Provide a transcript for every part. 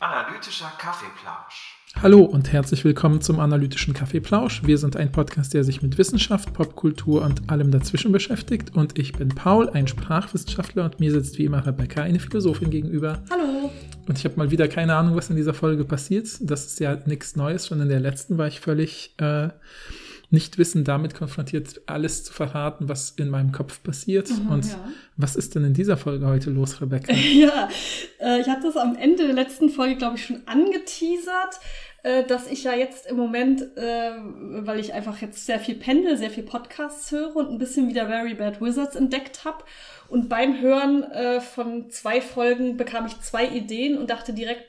Analytischer Kaffeeplausch. Hallo und herzlich willkommen zum analytischen Kaffeeplausch. Wir sind ein Podcast, der sich mit Wissenschaft, Popkultur und allem dazwischen beschäftigt. Und ich bin Paul, ein Sprachwissenschaftler und mir sitzt wie immer Rebecca, eine Philosophin gegenüber. Hallo. Und ich habe mal wieder keine Ahnung, was in dieser Folge passiert. Das ist ja nichts Neues. Schon in der letzten war ich völlig äh, nicht wissend damit konfrontiert, alles zu verraten, was in meinem Kopf passiert. Mhm, und ja. was ist denn in dieser Folge heute los, Rebecca? Ja, äh, ich hatte es am Ende der letzten Folge, glaube ich, schon angeteasert, äh, dass ich ja jetzt im Moment, äh, weil ich einfach jetzt sehr viel pendel, sehr viel Podcasts höre und ein bisschen wieder Very Bad Wizards entdeckt habe. Und beim Hören äh, von zwei Folgen bekam ich zwei Ideen und dachte direkt,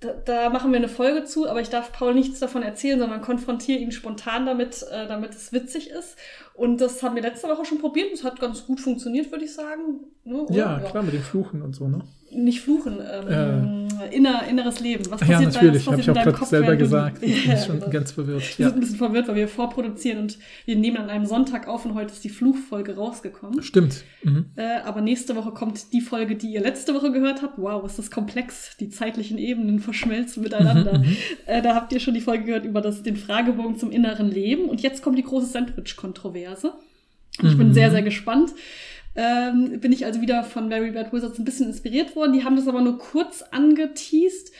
da, da machen wir eine Folge zu, aber ich darf Paul nichts davon erzählen, sondern konfrontiere ihn spontan damit, äh, damit es witzig ist. Und das haben wir letzte Woche schon probiert. Das hat ganz gut funktioniert, würde ich sagen. Ne, oder? Ja, klar, mit dem Fluchen und so, ne? Nicht fluchen, ähm, inner, inneres Leben. Was Ja, passiert da- natürlich, was habe ich auch in deinem gerade Kopf, selber du- gesagt. Ich Ja, bin schon genau. ganz verwirrt. Wir Ja. sind ein bisschen verwirrt, weil wir vorproduzieren und wir nehmen an einem Sonntag auf und heute ist die Fluchfolge rausgekommen. Stimmt. Mhm. Äh, aber nächste Woche kommt die Folge, die ihr letzte Woche gehört habt. Wow, ist das komplex. Die zeitlichen Ebenen verschmelzen miteinander. Mhm, Äh, da habt ihr schon die Folge gehört über das, den Fragebogen zum inneren Leben. Und jetzt kommt die große Sandwich-Kontroverse. Ich bin Mhm. sehr, sehr gespannt. Ähm, bin ich also wieder von Mary Bad Wizards ein bisschen inspiriert worden. Die haben das aber nur kurz angeteased.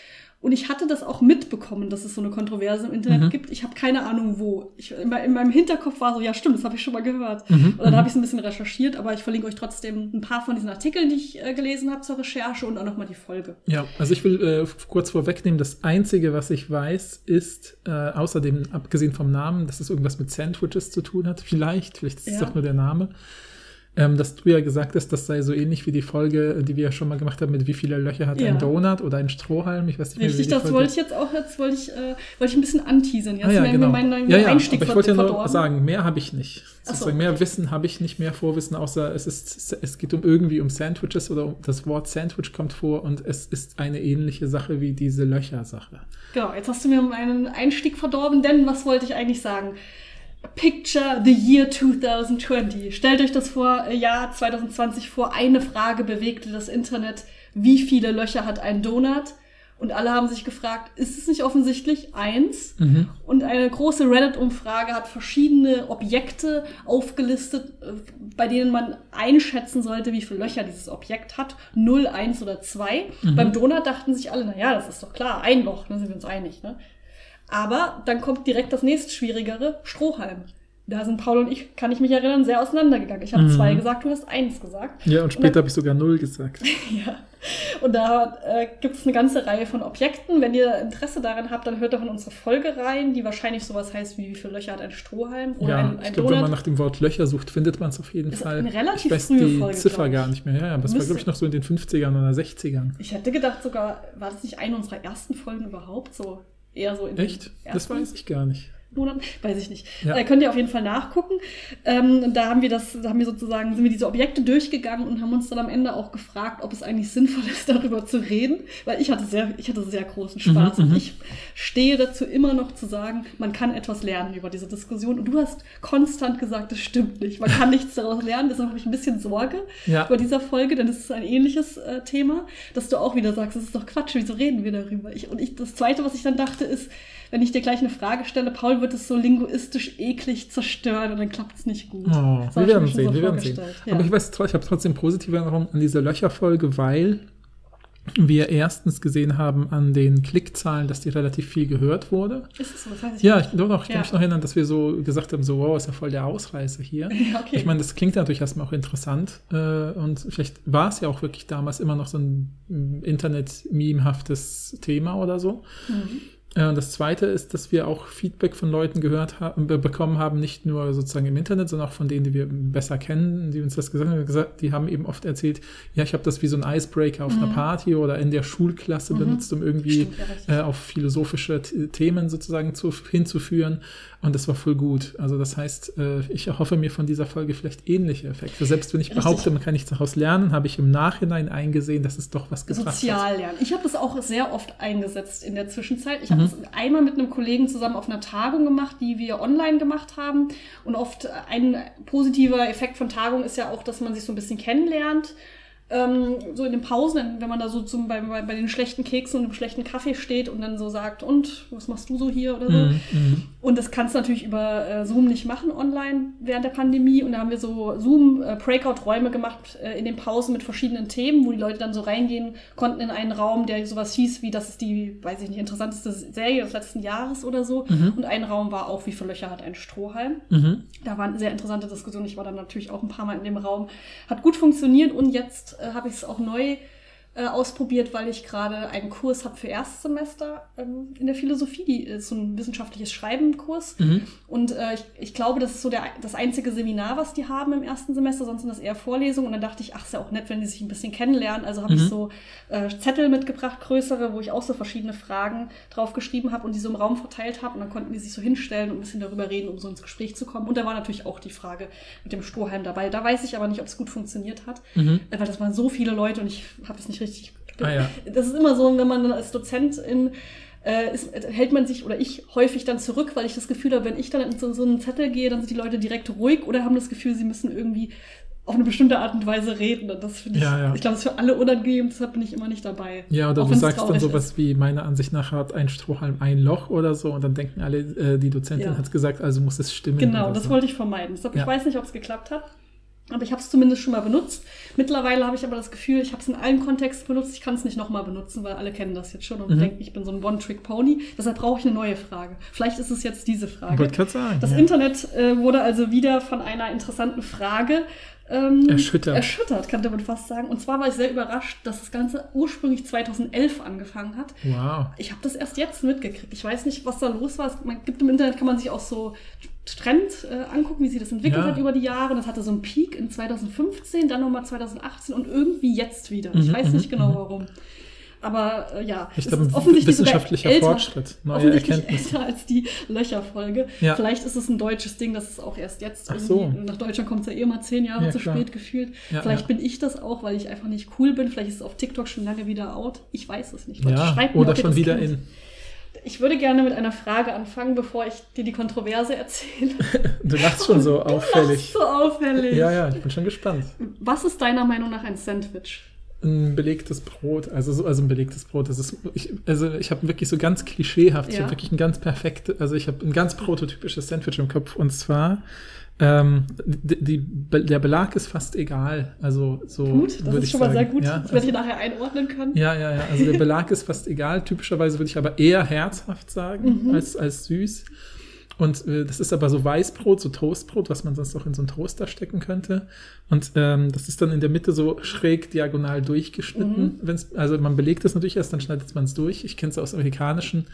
Und ich hatte das auch mitbekommen, dass es so eine Kontroverse im Internet Mhm. gibt. Ich habe keine Ahnung wo. Ich, in, in meinem Hinterkopf war so, ja stimmt, das habe ich schon mal gehört. Mhm. Und dann habe ich es ein bisschen recherchiert, aber ich verlinke euch trotzdem ein paar von diesen Artikeln, die ich äh, gelesen habe zur Recherche und auch nochmal die Folge. Ja, also ich will äh, kurz vorwegnehmen, das Einzige, was ich weiß, ist, äh, außerdem, abgesehen vom Namen, dass es irgendwas mit Sandwiches zu tun hat. Vielleicht, vielleicht ist es Ja. doch nur der Name. Ähm, dass du ja gesagt hast, das sei so ähnlich wie die Folge, die wir ja schon mal gemacht haben, mit wie viele Löcher hat Ja. ein Donut oder ein Strohhalm. Ich weiß nicht mehr, Richtig, wie die das Folge wollte ich jetzt auch, jetzt wollte ich, äh, wollte ich ein bisschen anteasern. Jetzt Ah, ja, genau. mir mein, mein ja, ja, Einstieg aber ich wollte ja nur sagen, mehr habe ich nicht. So. Mehr Wissen habe ich nicht, mehr Vorwissen, außer es ist, es geht um irgendwie um Sandwiches oder um, das Wort Sandwich kommt vor und es ist eine ähnliche Sache wie diese Löcher-Sache. Genau, jetzt hast du mir meinen Einstieg verdorben, denn was wollte ich eigentlich sagen? Picture the year 2020. Stellt euch das vor, äh, Jahr 2020 vor. Eine Frage bewegte das Internet. Wie viele Löcher hat ein Donut? Und alle haben sich gefragt, ist es nicht offensichtlich? Eins. Mhm. Und eine große Reddit-Umfrage hat verschiedene Objekte aufgelistet, äh, bei denen man einschätzen sollte, wie viele Löcher dieses Objekt hat. Null, eins oder zwei. Mhm. Beim Donut dachten sich alle, na ja, das ist doch klar, ein Loch, da sind wir uns einig. Ne? Aber dann kommt direkt das nächst schwierigere, Strohhalm. Da sind Paul und ich, kann ich mich erinnern, sehr auseinandergegangen. Ich habe Mhm. zwei gesagt, du hast eins gesagt. Ja, und später habe ich sogar null gesagt. Ja. Und da äh, gibt es eine ganze Reihe von Objekten. Wenn ihr Interesse daran habt, dann hört doch in unsere Folge rein, die wahrscheinlich sowas heißt wie wie viele Löcher hat ein Strohhalm oder ja, ein, ich ein glaube, wenn man nach dem Wort Löcher sucht, findet man es auf jeden Ist Fall. eine relativ ich weiß frühe die Folge, Ziffer ich. gar nicht mehr. Ja, ja, aber das war, Müsste- glaube ich, noch so in den 50ern oder 60ern. Ich hätte gedacht sogar, war das nicht eine unserer ersten Folgen überhaupt? So eher so in Echt? Das ersten weiß ich gar nicht. Monaten? Weiß ich nicht. Ja. Äh, könnt ihr auf jeden Fall nachgucken. Ähm, und da haben wir das, da haben wir sozusagen, sind wir diese Objekte durchgegangen und haben uns dann am Ende auch gefragt, ob es eigentlich sinnvoll ist, darüber zu reden. Weil ich hatte sehr, ich hatte sehr großen Spaß. Mhm, und mhm. ich stehe dazu immer noch zu sagen, man kann etwas lernen über diese Diskussion. Und du hast konstant gesagt, das stimmt nicht. Man kann nichts daraus lernen. Deshalb habe ich ein bisschen Sorge Ja. bei dieser Folge, denn es ist ein ähnliches äh, Thema, dass du auch wieder sagst, das ist doch Quatsch, wieso reden wir darüber? Ich, und ich, das Zweite, was ich dann dachte, ist, wenn ich dir gleich eine Frage stelle, Paul wird es so linguistisch eklig zerstören und dann klappt es nicht gut. Oh, Das wir werden sehen, so wir werden sehen. ja. Aber ich weiß, ich habe trotzdem positive Erinnerungen an diese Löcherfolge, weil wir erstens gesehen haben an den Klickzahlen, dass die relativ viel gehört wurde. Ist es so? Das weiß ich Ja, ich, doch, doch, ich kann Ja. mich noch erinnern, dass wir so gesagt haben, so, wow, ist ja voll der Ausreißer hier. Ja, okay. Ich meine, das klingt natürlich erstmal auch interessant äh, und vielleicht war es ja auch wirklich damals immer noch so ein mm, Internet-Meme-haftes Thema oder so. Mhm. Äh, Und das Zweite ist, dass wir auch Feedback von Leuten gehört haben, be bekommen haben, nicht nur sozusagen im Internet, sondern auch von denen, die wir besser kennen, die uns das gesagt haben. Die haben eben oft erzählt, ja, ich habe das wie so ein Icebreaker auf einer Party oder in der Schulklasse benutzt, um irgendwie Mhm. Stimmt, äh, auf philosophische Themen sozusagen zu, hinzuführen. Und das war voll gut. Also das heißt, äh, ich erhoffe mir von dieser Folge vielleicht ähnliche Effekte. Selbst wenn ich Richtig. behaupte, man kann nichts daraus lernen, habe ich im Nachhinein eingesehen, dass es doch was gebracht hat. Sozial lernen. Ich habe das auch sehr oft eingesetzt in der Zwischenzeit. Ich habe habe es einmal mit einem Kollegen zusammen auf einer Tagung gemacht, die wir online gemacht haben. Und oft ein positiver Effekt von Tagung ist ja auch, dass man sich so ein bisschen kennenlernt ähm, so in den Pausen, wenn man da so zum, bei, bei den schlechten Keksen und dem schlechten Kaffee steht und dann so sagt, und was machst du so hier oder so. Mhm, mhm. Und das kannst du natürlich über äh, Zoom nicht machen online während der Pandemie. Und da haben wir so Zoom-Breakout-Räume gemacht äh, in den Pausen mit verschiedenen Themen, wo die Leute dann so reingehen konnten in einen Raum, der sowas hieß wie, das ist die, weiß ich nicht, interessanteste Serie des letzten Jahres oder so. Mhm. Und ein Raum war auch, wie viele Löcher hat ein Strohhalm. Mhm. Da waren sehr interessante Diskussionen. Ich war dann natürlich auch ein paar Mal in dem Raum. Hat gut funktioniert und jetzt äh, habe ich es auch neu äh, ausprobiert, weil ich gerade einen Kurs habe für Erstsemester ähm, in der Philosophie. Die ist so ein wissenschaftliches Schreiben-Kurs. Mhm. Und äh, ich, ich glaube, das ist so der, das einzige Seminar, was die haben im ersten Semester, sonst sind das eher Vorlesungen. Und dann dachte ich, ach, ist ja auch nett, wenn die sich ein bisschen kennenlernen. Also habe Mhm. ich so äh, Zettel mitgebracht, größere, wo ich auch so verschiedene Fragen drauf geschrieben habe und die so im Raum verteilt habe. Und dann konnten die sich so hinstellen und ein bisschen darüber reden, um so ins Gespräch zu kommen. Und da war natürlich auch die Frage mit dem Strohhalm dabei. Da weiß ich aber nicht, ob es gut funktioniert hat, Mhm. äh, weil das waren so viele Leute und ich habe es nicht richtig. Ah, ja. Das ist immer so, wenn man dann als Dozentin äh, ist, hält man sich oder ich häufig dann zurück, weil ich das Gefühl habe, wenn ich dann in so, so einen Zettel gehe, dann sind die Leute direkt ruhig oder haben das Gefühl, sie müssen irgendwie auf eine bestimmte Art und Weise reden. Und das finde ich, Ja, ja. ich glaube, das ist für alle unangenehm, deshalb bin ich immer nicht dabei. Ja, oder du sagst dann sowas ist. wie, meiner Ansicht nach hat ein Strohhalm ein Loch oder so und dann denken alle, äh, die Dozentin Ja. hat gesagt, also muss es stimmen. Genau, das so. wollte ich vermeiden. Deshalb. Ich weiß nicht, ob es geklappt hat. Aber ich habe es zumindest schon mal benutzt. Mittlerweile habe ich aber das Gefühl, ich habe es in allen Kontexten benutzt. Ich kann es nicht nochmal benutzen, weil alle kennen das jetzt schon und Mhm. denken, ich bin so ein One-Trick-Pony. Deshalb brauche ich eine neue Frage. Vielleicht ist es jetzt diese Ich Frage. gerade sagen. Das ja. Internet äh, wurde also wieder von einer interessanten Frage ähm, Erschüttert. erschüttert, könnte man fast sagen. Und zwar war ich sehr überrascht, dass das Ganze ursprünglich 2011 angefangen hat. Wow. Ich habe das erst jetzt mitgekriegt. Ich weiß nicht, was da los war. Es man gibt im Internet, kann man sich auch so Trend äh, angucken, wie sich das entwickelt Ja. hat über die Jahre. Und das hatte so einen Peak in 2015, dann nochmal 2018 und irgendwie jetzt wieder. Ich Mhm, weiß mhm, nicht genau mhm. warum. Aber äh, ja, Ich es glaube, offensichtlich wissenschaftlicher älter, Fortschritt, neue offensichtlich Erkenntnisse. älter als die Löcherfolge. Ja. Vielleicht ist es ein deutsches Ding, das ist auch erst jetzt so. Nach Deutschland kommt es ja eh mal zehn Jahre Ja, zu klar. spät gefühlt. Ja, Vielleicht bin ich das auch, weil ich einfach nicht cool bin. Vielleicht ist es auf TikTok schon lange wieder out. Ich weiß es nicht. Leute, Ja, schreibt mir, oder schon wieder kennt. in. Ich würde gerne mit einer Frage anfangen, bevor ich dir die Kontroverse erzähle. Du lachst schon so Du auffällig. lachst so auffällig. Ja, ja, ich bin schon gespannt. Was ist deiner Meinung nach ein Sandwich? Ein belegtes Brot, also so, also ein belegtes Brot, das ist, ich, also ich habe wirklich so ganz klischeehaft, ich Ja. habe wirklich ein ganz perfekte, also ich habe ein ganz prototypisches Sandwich im Kopf und zwar ähm, die, die, der Belag ist fast egal, also so Gut, das ist ich schon mal sehr sagen. gut. Ja, das werde also, ich nachher einordnen können. ja, ja, ja, also der Belag ist fast egal. Typischerweise würde ich aber eher herzhaft sagen Mhm. als, als süß. Und äh, das ist aber so Weißbrot, so Toastbrot, was man sonst auch in so einen Toaster stecken könnte. Und ähm, das ist dann in der Mitte so schräg diagonal durchgeschnitten. Mhm. Wenn's, also man belegt es natürlich erst, dann schneidet man es durch. Ich kenne es aus amerikanischen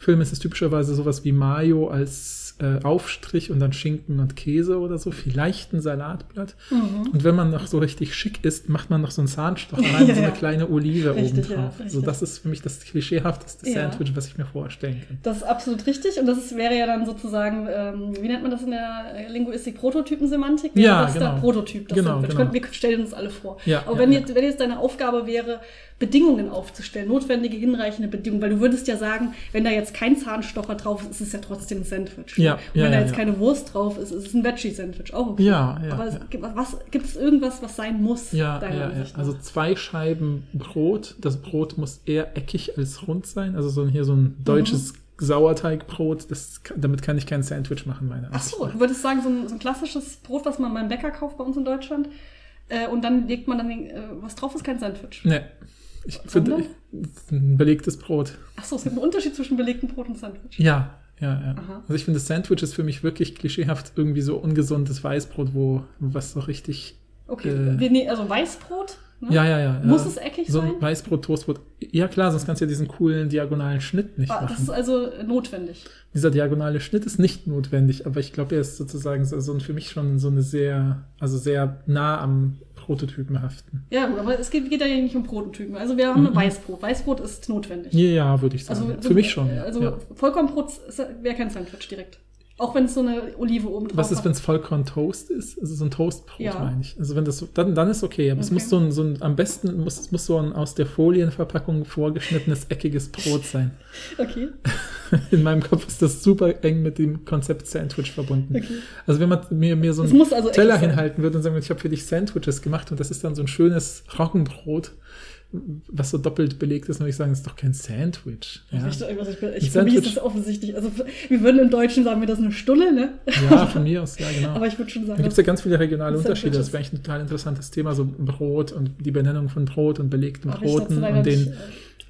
Filmen. Es ist typischerweise sowas wie Mayo als äh, Aufstrich und dann Schinken und Käse oder so. Vielleicht ein Salatblatt. Mhm. Und wenn man noch so richtig schick ist, macht man noch so einen Zahnstocher rein, Ja, so eine ja. kleine Olive Richtig, oben drauf. ja, also das ist für mich das klischeehafteste. Sandwich, was ich mir vorstellen kann. Das ist absolut richtig und das ist, wäre ja dann sozusagen, ähm, wie nennt man das in der Linguistik, Prototypensemantik? Wäre Ja, das genau. der Prototyp, das Genau, Sandwich. genau. Wir stellen uns alle vor. Ja, Aber wenn. Jetzt, wenn jetzt deine Aufgabe wäre, Bedingungen aufzustellen, notwendige, hinreichende Bedingungen, weil du würdest ja sagen, wenn da jetzt kein Zahnstocher drauf ist, ist es ja trotzdem ein Sandwich. Ja, und ja, wenn da ja, jetzt ja. keine Wurst drauf ist, ist es ein Veggie-Sandwich, auch okay. Ja, ja, Aber es, ja. gibt- was, gibt es irgendwas, was sein muss, Ja, ja, ja. Also zwei Scheiben Brot. Das Brot muss eher eckig als rund sein. Also so ein, hier so ein deutsches Sauerteigbrot. Das, damit kann ich kein Sandwich machen, meiner Ach Ansicht so, du würdest sagen, so ein, so ein klassisches Brot, was man beim Bäcker kauft bei uns in Deutschland, äh, und dann legt man dann den, äh, was drauf ist, kein Sandwich. Nee. Ich finde, ein belegtes Brot. Ach so, es gibt einen Unterschied zwischen belegtem Brot und Sandwich. Ja, ja, ja. Aha. Also ich finde, Sandwich ist für mich wirklich klischeehaft irgendwie so ungesundes Weißbrot, wo was so richtig. Okay, Äh. nee, also Weißbrot. Ne? Ja, ja, ja. Muss ja. es eckig So sein? ein Weißbrot, Toastbrot. Ja, klar, sonst kannst du ja diesen coolen diagonalen Schnitt nicht Ah, Das machen. ist also notwendig. Dieser diagonale Schnitt ist nicht notwendig, aber ich glaube, er ist sozusagen so, so für mich schon so eine sehr, also sehr nah am Prototypenhaften. Ja, gut, aber es geht, geht ja hier nicht um Prototypen. Also wir haben ein Weißbrot. Weißbrot ist notwendig. Ja, ja würde ich sagen. Also. Für mich schon. Ja. Also ja. Vollkornbrot wäre kein Sandwich direkt. Auch wenn es so eine Olive oben drauf Was ist, wenn es Vollkorn-Toast ist? Also so ein Toastbrot, Ja. meine ich. Also wenn das so, dann, dann ist okay. Aber es Okay. muss so ein, so ein, am besten muss, es muss so ein aus der Folienverpackung vorgeschnittenes, eckiges Brot sein. Okay, In meinem Kopf ist das super eng mit dem Konzept Sandwich verbunden. okay. Also wenn man mir, mir so Es einen also Teller hinhalten würde und sagen, würde, ich habe für dich Sandwiches gemacht und das ist dann so ein schönes Roggenbrot, was so doppelt belegt ist, würde ich sagen, ist doch kein Sandwich. Ja, Ich, ich, für mich ist das offensichtlich. Also wir würden im Deutschen sagen wir das eine Stulle, ne? ja von mir aus, ja genau. Aber ich würde schon sagen, Da gibt es ja ganz viele regionale Unterschiede. Das wäre eigentlich ein total interessantes Thema, so Brot und die Benennung von Brot und belegten Broten und den nicht, äh,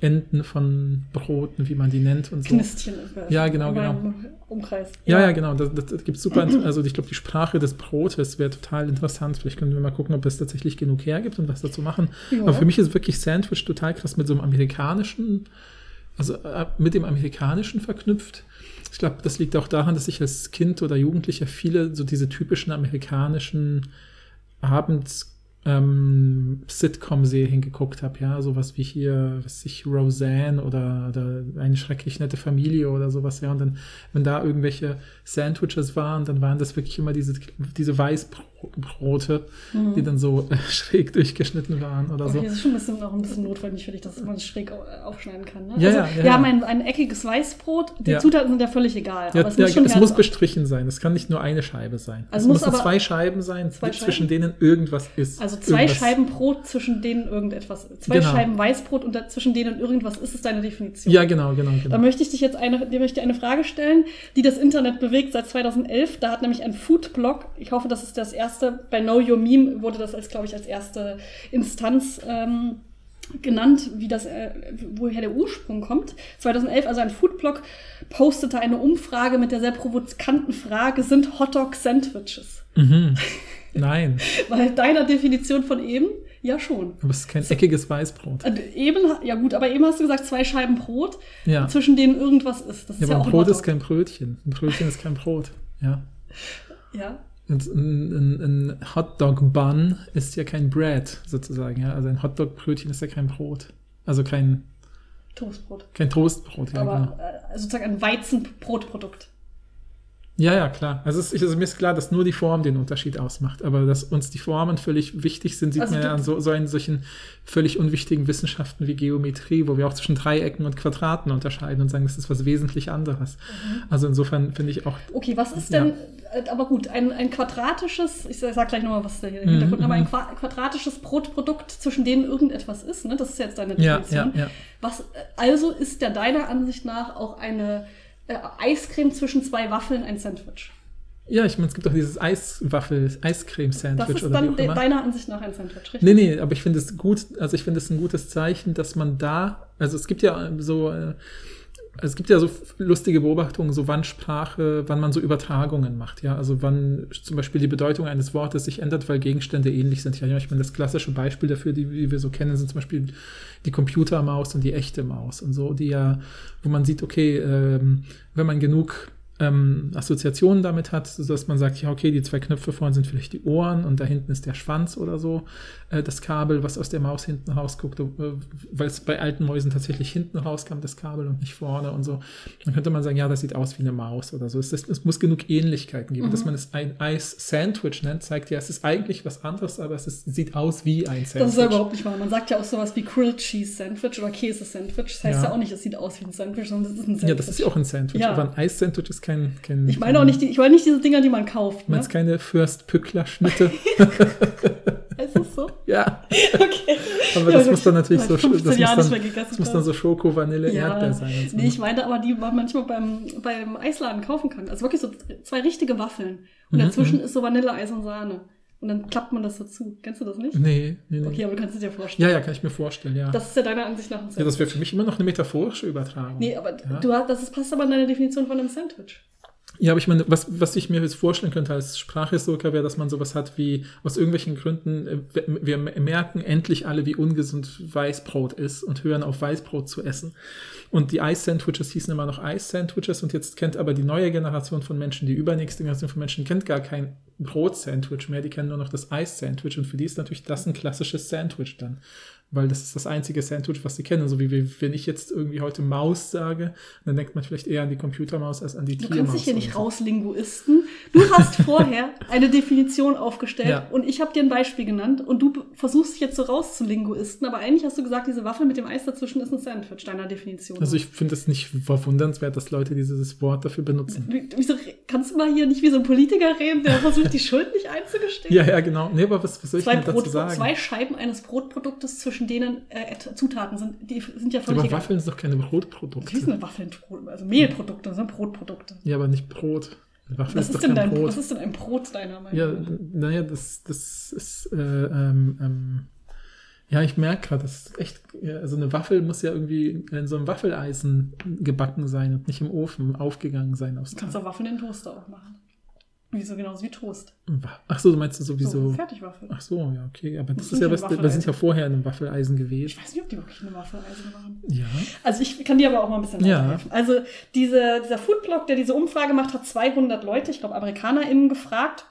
Enden von Broten, wie man die nennt und so. Knistchen Ja, genau, genau. Umkreis. Ja, ja, genau. Das, das, das gibt super. Also ich glaube, die Sprache des Brotes wäre total interessant. Vielleicht können wir mal gucken, ob es tatsächlich genug hergibt und was dazu machen. Ja. Aber für mich ist wirklich Sandwich total krass mit so einem amerikanischen, also äh, mit dem amerikanischen verknüpft. Ich glaube, das liegt auch daran, dass ich als Kind oder Jugendlicher viele so diese typischen amerikanischen Abends ähm, Sitcom-Serien geguckt habe, ja, sowas wie hier, was ich, Roseanne oder, oder eine schrecklich nette Familie oder sowas, ja, und dann, wenn da irgendwelche Sandwiches waren, dann waren das wirklich immer diese, diese Weißbrote, die dann so äh, schräg durchgeschnitten waren oder so. Okay, das ist schon ein bisschen, auch ein bisschen notwendig für dich, dass man es schräg au- aufschneiden kann. Ne? Ja, also, ja, wir ja. haben ein, ein eckiges Weißbrot. Die. Zutaten sind ja völlig egal. Ja, aber es muss schon es muss bestrichen sein. Es kann nicht nur eine Scheibe sein. Also es muss müssen zwei Scheiben sein, Zwei zwischen Scheiben? denen irgendwas ist. Also zwei irgendwas. Scheiben Brot, zwischen denen irgendetwas. Zwei Genau. Scheiben Weißbrot und da- zwischen denen irgendwas ist, ist deine Definition. Ja, genau, genau, Da genau. möchte ich dich jetzt eine, dir möchte eine Frage stellen, die das Internet bewegt seit 2011. Da hat nämlich ein Foodblog, ich hoffe, das ist das erste, bei Know Your Meme wurde das als, glaube ich, als erste Instanz ähm, genannt, wie das, äh, woher der Ursprung kommt. 2011, also ein Foodblog, postete eine Umfrage mit der sehr provokanten Frage, sind Hotdog Sandwiches? Mhm. Nein, Weil deiner Definition von eben, ja schon. aber es ist kein eckiges Weißbrot. Eben, ja gut, aber eben hast du gesagt, zwei Scheiben Brot, Ja. zwischen denen irgendwas ist. Das ist Ja, ja, aber auch ein Brot ist kein Brötchen. Ein Brötchen ist kein Brot. Ja. Ja. Und ein, ein, ein Hotdog-Bun ist ja kein Bread, sozusagen. Ja? Also ein Hotdog-Brötchen ist ja kein Brot. Also kein, Toastbrot. kein Toastbrot. Ja, genau. aber äh, sozusagen ein Weizenbrotprodukt. Ja, ja, klar. Also, es ist, also mir ist klar, dass nur die Form den Unterschied ausmacht. Aber dass uns die Formen völlig wichtig sind, sieht Also man ja an so, so einen solchen völlig unwichtigen Wissenschaften wie Geometrie, wo wir auch zwischen Dreiecken und Quadraten unterscheiden und sagen, das ist was wesentlich anderes. Mhm. Also insofern finde ich auch Okay, was ist Ja. denn, äh, aber gut, ein, ein quadratisches, ich sag gleich nochmal, was der Mhm, Hintergrund, aber ein mhm. qua quadratisches Brotprodukt, zwischen denen irgendetwas ist, ne? Das ist jetzt deine Ja, Definition. ja, ja. Was, äh, also ist der deiner Ansicht nach auch eine äh, Eiscreme zwischen zwei Waffeln ein Sandwich? Ja, ich meine, es gibt doch dieses Eiswaffel, Das Eiscreme-Sandwich ist oder wie dann auch deiner Ansicht nach ein Sandwich, richtig? Nee, nee, aber ich finde es gut, also ich finde es ein gutes Zeichen, dass man da, also es gibt ja so, äh, es gibt ja so lustige Beobachtungen, so wann Sprache, wann man so Übertragungen macht, ja, also wann zum Beispiel die Bedeutung eines Wortes sich ändert, weil Gegenstände ähnlich sind. Ja, ich meine, das klassische Beispiel dafür, die, die wir so kennen, sind zum Beispiel die Computermaus und die echte Maus und so, die ja, wo man sieht, okay, ähm, wenn man genug ähm, Assoziationen damit hat, sodass man sagt, ja, okay, die zwei Knöpfe vorne sind vielleicht die Ohren und da hinten ist der Schwanz oder so, äh, das Kabel, was aus der Maus hinten rausguckt, äh, weil es bei alten Mäusen tatsächlich hinten rauskam, das Kabel und nicht vorne und so. Dann könnte man sagen, ja, das sieht aus wie eine Maus oder so. Es, es muss genug Ähnlichkeiten geben. Dass man es ein Eis-Sandwich nennt, zeigt ja, es ist eigentlich was anderes, aber es ist, sieht aus wie ein Sandwich. Das ist ja überhaupt nicht wahr. Man sagt ja auch sowas wie Grilled Cheese Sandwich oder Käse Sandwich. Das heißt ja, Ja. auch nicht, es sieht aus wie ein Sandwich, sondern es ist ein Sandwich. ja, das ist ja auch ein Sandwich, Ja. aber ein Eis-Sandwich ist kein, kein Ich meine auch nicht, die, ich meine nicht diese Dinger, die man kauft. Du Ne? meinst keine Fürst-Pückler-Schnitte? Ist das so? ja. Okay. Aber Ja, das muss dann natürlich so, 15 das muss dann, das muss dann so Schoko, Vanille, Ja. Erdbeer sein. So. Nee, ich meine aber, die man manchmal beim, beim Eisladen kaufen kann. Also wirklich so zwei richtige Waffeln. Und Mhm, dazwischen ist so Vanilleeis und Sahne. Und dann klappt man das so zu. Kennst du das nicht? nee, nee, nee. Okay, aber du kannst es dir vorstellen. Ja, ja, kann ich mir vorstellen, ja. Das ist ja deiner Ansicht nach ein ja, Sandwich. das wäre für mich immer noch eine metaphorische Übertragung. nee, aber ja. du hast, das ist, passt aber in deine Definition von einem Sandwich. Ja, aber ich meine, was, was ich mir jetzt vorstellen könnte als Sprachhistoriker wäre, dass man sowas hat wie, aus irgendwelchen Gründen, äh, wir merken endlich alle, wie ungesund Weißbrot ist und hören auf Weißbrot zu essen. Und die Eis-Sandwiches hießen immer noch Eis-Sandwiches und jetzt kennt aber die neue Generation von Menschen, die übernächste Generation von Menschen, kennt gar kein Brot-Sandwich mehr, die kennen nur noch das Eis-Sandwich. Und für die ist natürlich das ein klassisches Sandwich dann. Weil das ist das einzige Sandwich, was sie kennen. So wie wenn ich jetzt irgendwie heute Maus sage, dann denkt man vielleicht eher an die Computermaus als an die Du Tiermaus. kannst dich hier nicht so. rauslinguisten. Du hast vorher eine Definition aufgestellt Ja. und ich habe dir ein Beispiel genannt und du versuchst dich jetzt so rauszulinguisten, aber eigentlich hast du gesagt, diese Waffel mit dem Eis dazwischen ist ein Sandwich, deiner Definition. Also ich finde es nicht verwundernswert, dass Leute dieses Wort dafür benutzen. Wie- Wieso kannst du mal hier nicht wie so ein Politiker reden, der versucht, die Schuld nicht einzugestehen? Ja, ja, genau. Nee, aber was, was soll ich Zwei, denn dazu Brot, sagen? zwei Scheiben eines Brotproduktes, zwischen denen äh, Zutaten sind, die sind ja völlig aber. Waffeln sind doch keine Brotprodukte. sind Waffeln, also Mehlprodukte, das sind Brotprodukte. Ja, aber nicht Brot. Waffel Was ist ist, denn dein, Brot. was ist denn ein Brot deiner Meinung Ja, nach? naja, das, das ist, äh, ähm, ähm, ja, ich merke gerade, das ist echt, ja, also eine Waffel muss ja irgendwie in so einem Waffeleisen gebacken sein und nicht im Ofen aufgegangen sein aus Du kannst auch Waffeln in den Toaster auch machen. Wieso genauso wie Toast. Ach so, du meinst du So, sowieso. Fertigwaffel. Ach so, ja, okay. Aber das Das ist ja was, wir sind Waffeleisen. ja vorher in einem Waffeleisen gewesen. Ich weiß nicht, ob die wirklich eine Waffeleisen machen. Ja. Also ich kann dir aber auch mal ein bisschen Ja. weiterhelfen. Also diese, dieser Foodblog, der diese Umfrage macht, hat 200 Leute, ich glaube AmerikanerInnen, gefragt.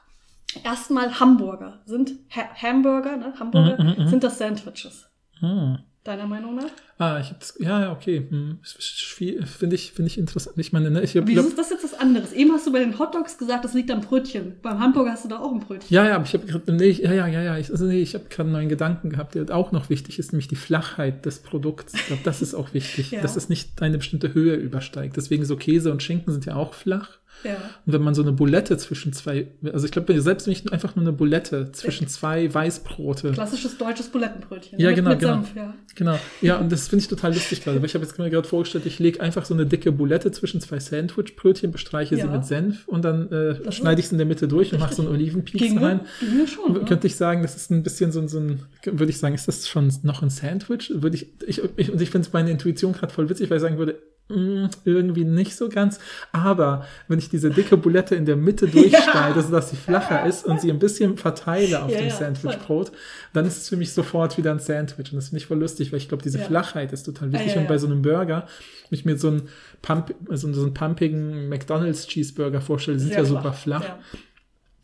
Erstmal Hamburger. Sind ha Hamburger, ne? Hamburger, mhm, mhm. sind das Sandwiches? Hm. Deiner Meinung nach? Ah, ich hab's, ja, ja, okay. Hm. Finde ich, finde ich interessant. Ich meine, ne, ich hab, Wieso glaub, ist das jetzt was anderes? Eben hast du bei den Hotdogs gesagt, das liegt am Brötchen. Beim Hamburger hast du da auch ein Brötchen. Ja, ja, aber ich habe gerade, nee, ja, ja, ja, ja, ich, also nee, ich habe gerade einen neuen Gedanken gehabt, der auch noch wichtig ist, nämlich die Flachheit des Produkts. Ich glaube, das ist auch wichtig, Ja. dass es nicht eine bestimmte Höhe übersteigt. Deswegen so Käse und Schinken sind ja auch flach. Ja. Und wenn man so eine Bulette zwischen zwei, also ich glaube, selbst wenn ich einfach nur eine Bulette zwischen zwei Weißbrote. Klassisches deutsches Bulettenbrötchen. Ja, mit, genau, mit genau. Senf, ja. Genau. Ja, und das finde ich total lustig gerade, weil ich habe jetzt mir gerade vorgestellt, ich lege einfach so eine dicke Bulette zwischen zwei Sandwichbrötchen, bestreiche sie Ja. mit Senf und dann äh, schneide ich sie in der Mitte durch und mache so einen Olivenpieks rein. mir, ging mir schon. Ne? Könnte ich sagen, das ist ein bisschen so, ein- so ein, würde ich sagen, ist das schon noch ein Sandwich? Würde ich, ich, ich und ich finde meine Intuition gerade voll witzig, weil ich sagen würde, irgendwie nicht so ganz. Aber wenn ich diese dicke Bulette in der Mitte durchschneide, sodass sie flacher ist und sie ein bisschen verteile auf Ja, dem ja, Sandwichbrot, dann ist es für mich sofort wieder ein Sandwich. Und das finde ich voll lustig, weil ich glaube, diese Ja. Flachheit ist total wichtig. Ja, und bei ja. so einem Burger, wenn ich mir so einen, Pump, also so einen pumpigen McDonalds Cheeseburger vorstelle, sind Sehr ja super flach. Ja.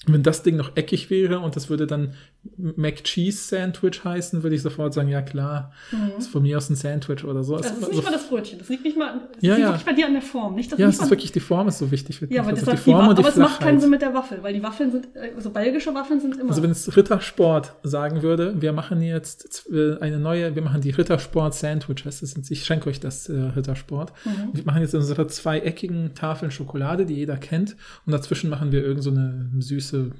Wenn das Ding noch eckig wäre und das würde dann McCheese Sandwich heißen, würde ich sofort sagen, ja klar, ist von mir aus ein Sandwich oder so. Das Also, ist nicht mal das Brötchen. Das liegt nicht mal, das Ja, liegt ja. wirklich bei dir an der Form. Nicht, dass ja, es ist wirklich, die Form ist so wichtig. ja, aber, also die die Form und die aber es macht keinen. Sinn mit der Waffel, weil die Waffeln sind, also belgische Waffeln sind immer. Also wenn es Rittersport sagen würde, wir machen jetzt äh, eine neue, wir machen die Rittersport Sandwiches, das sind, ich schenke euch das äh, Rittersport. Mhm. Wir machen jetzt unsere zwei eckigen Tafeln Schokolade, die jeder kennt, und dazwischen machen wir irgend so eine süße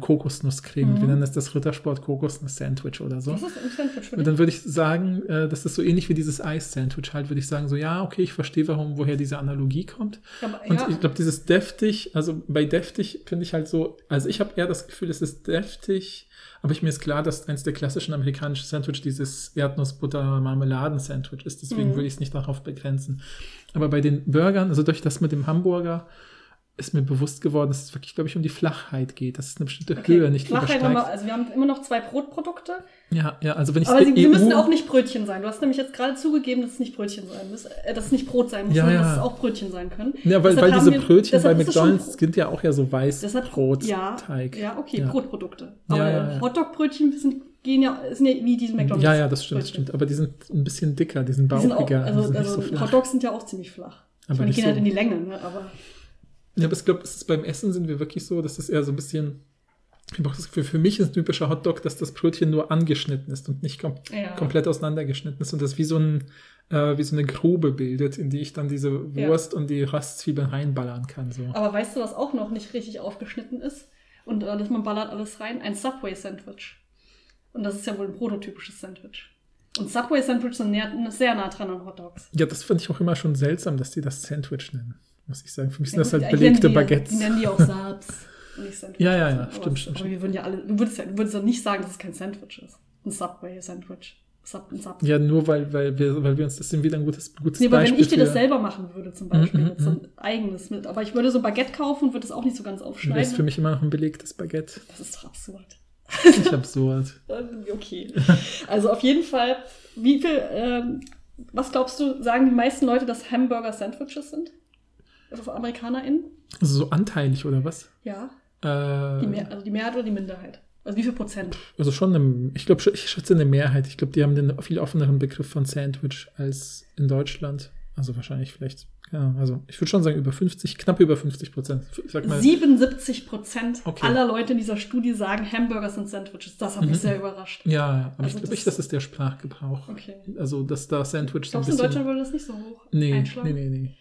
Kokosnusscreme. Und wir nennen das das Rittersport Kokosnuss Sandwich oder so. was ist ein Sandwich Und dann würde ich sagen, äh, das ist so ähnlich wie dieses Eis-Sandwich halt, würde ich sagen, so ja, okay, ich verstehe, warum, woher diese Analogie kommt. Aber, Und ja, ich glaube, dieses deftig, also bei deftig finde ich halt so, also ich habe eher das Gefühl, es ist deftig, aber ich mir ist klar, dass eins der klassischen amerikanischen Sandwich dieses Erdnussbutter-Marmeladen-Sandwich ist, deswegen Mhm. würde ich es nicht darauf begrenzen. Aber bei den Burgern, also durch das mit dem Hamburger, ist mir bewusst geworden, dass es wirklich, glaube ich, um die Flachheit geht. Das ist eine bestimmte okay. Höhe, nicht Flachheit haben wir, also wir haben immer noch zwei Brotprodukte, Ja, ja, also wenn ich aber sie, sie EU müssen auch nicht Brötchen sein. Du hast nämlich jetzt gerade zugegeben, dass es nicht Brötchen sein muss, äh, dass es nicht Brot sein muss, Ja, sondern ja. dass es auch Brötchen sein können. Ja, weil, weil diese wir- Brötchen bei McDonalds sind ja auch ja so Deshalb, Weißbrotteig. ja, ja, okay, Ja. Brotprodukte. Aber ja. Hotdog-Brötchen sind, gehen ja, sind ja wie diese McDonalds. Ja, ja, das stimmt, das stimmt. Aber die sind ein bisschen dicker, die sind Die sind auch, bauchiger, also, also so. Hotdogs sind ja auch ziemlich flach. Aber ich meine, die gehen halt so- in die Länge, ne? aber Ja, aber ich glaube, beim Essen sind wir wirklich so, dass das eher so ein bisschen. Ich habe auch das Gefühl, für mich ist ein typischer Hotdog, dass das Brötchen nur angeschnitten ist und nicht kom Ja. komplett auseinandergeschnitten ist und das wie so, ein, äh, wie so eine Grube bildet, in die ich dann diese Ja. Wurst und die Rastzwiebeln reinballern kann. So. Aber weißt du, was auch noch nicht richtig aufgeschnitten ist? Und äh, dass man ballert alles rein? Ein Subway-Sandwich. Und das ist ja wohl ein prototypisches Sandwich. Und Subway-Sandwich sind sehr nah dran an Hotdogs. Ja, das fand ich auch immer schon seltsam, dass die das Sandwich nennen, muss ich sagen. Für mich sind das Ja, halt gut, nennen belegte die- Baguettes. Die nennen die auch Subs. und nicht Sandwiches. Ja, ja, ja, stimmt, stimmt, Aber wir würden ja alle, du würdest ja, du würdest ja nicht sagen, dass es kein Sandwich ist. Ein Subway-Sandwich. Sub, ein Sub. Ja, nur weil, weil, wir, weil wir uns das sind wieder ein gutes, gutes Nee, aber wenn Beispiel ich dir das selber machen würde, zum Beispiel, Mhm, mit so ein eigenes mit. Aber ich würde so ein Baguette kaufen und würde es auch nicht so ganz aufschneiden. es für mich immer noch ein belegtes Baguette. das ist doch absurd. Nicht absurd. Äh, Okay. Also auf jeden Fall, wie viel, ähm, was glaubst du, sagen die meisten Leute, dass Hamburger Sandwiches sind? Also AmerikanerInnen? Also so anteilig oder was? Ja. Äh, Die Mehr, also die Mehrheit oder die Minderheit? Also wie viel Prozent? Also schon, eine, ich glaube, ich schätze eine Mehrheit. Ich glaube, die haben den viel offeneren Begriff von Sandwich als in Deutschland. Also wahrscheinlich vielleicht, ja, also ich würde schon sagen über 50, knapp über 50 Prozent. Ich sag mal, 77 Prozent Okay. aller Leute in dieser Studie sagen, Hamburger sind Sandwiches. Das hat mich sehr überrascht. ja, ja, aber Also ich glaube das- nicht, das ist der Sprachgebrauch. Okay. Also, dass da Sandwich so ein du, in bisschen. Deutschland würde das nicht so hoch nee, einschlagen? nee, nee, nee.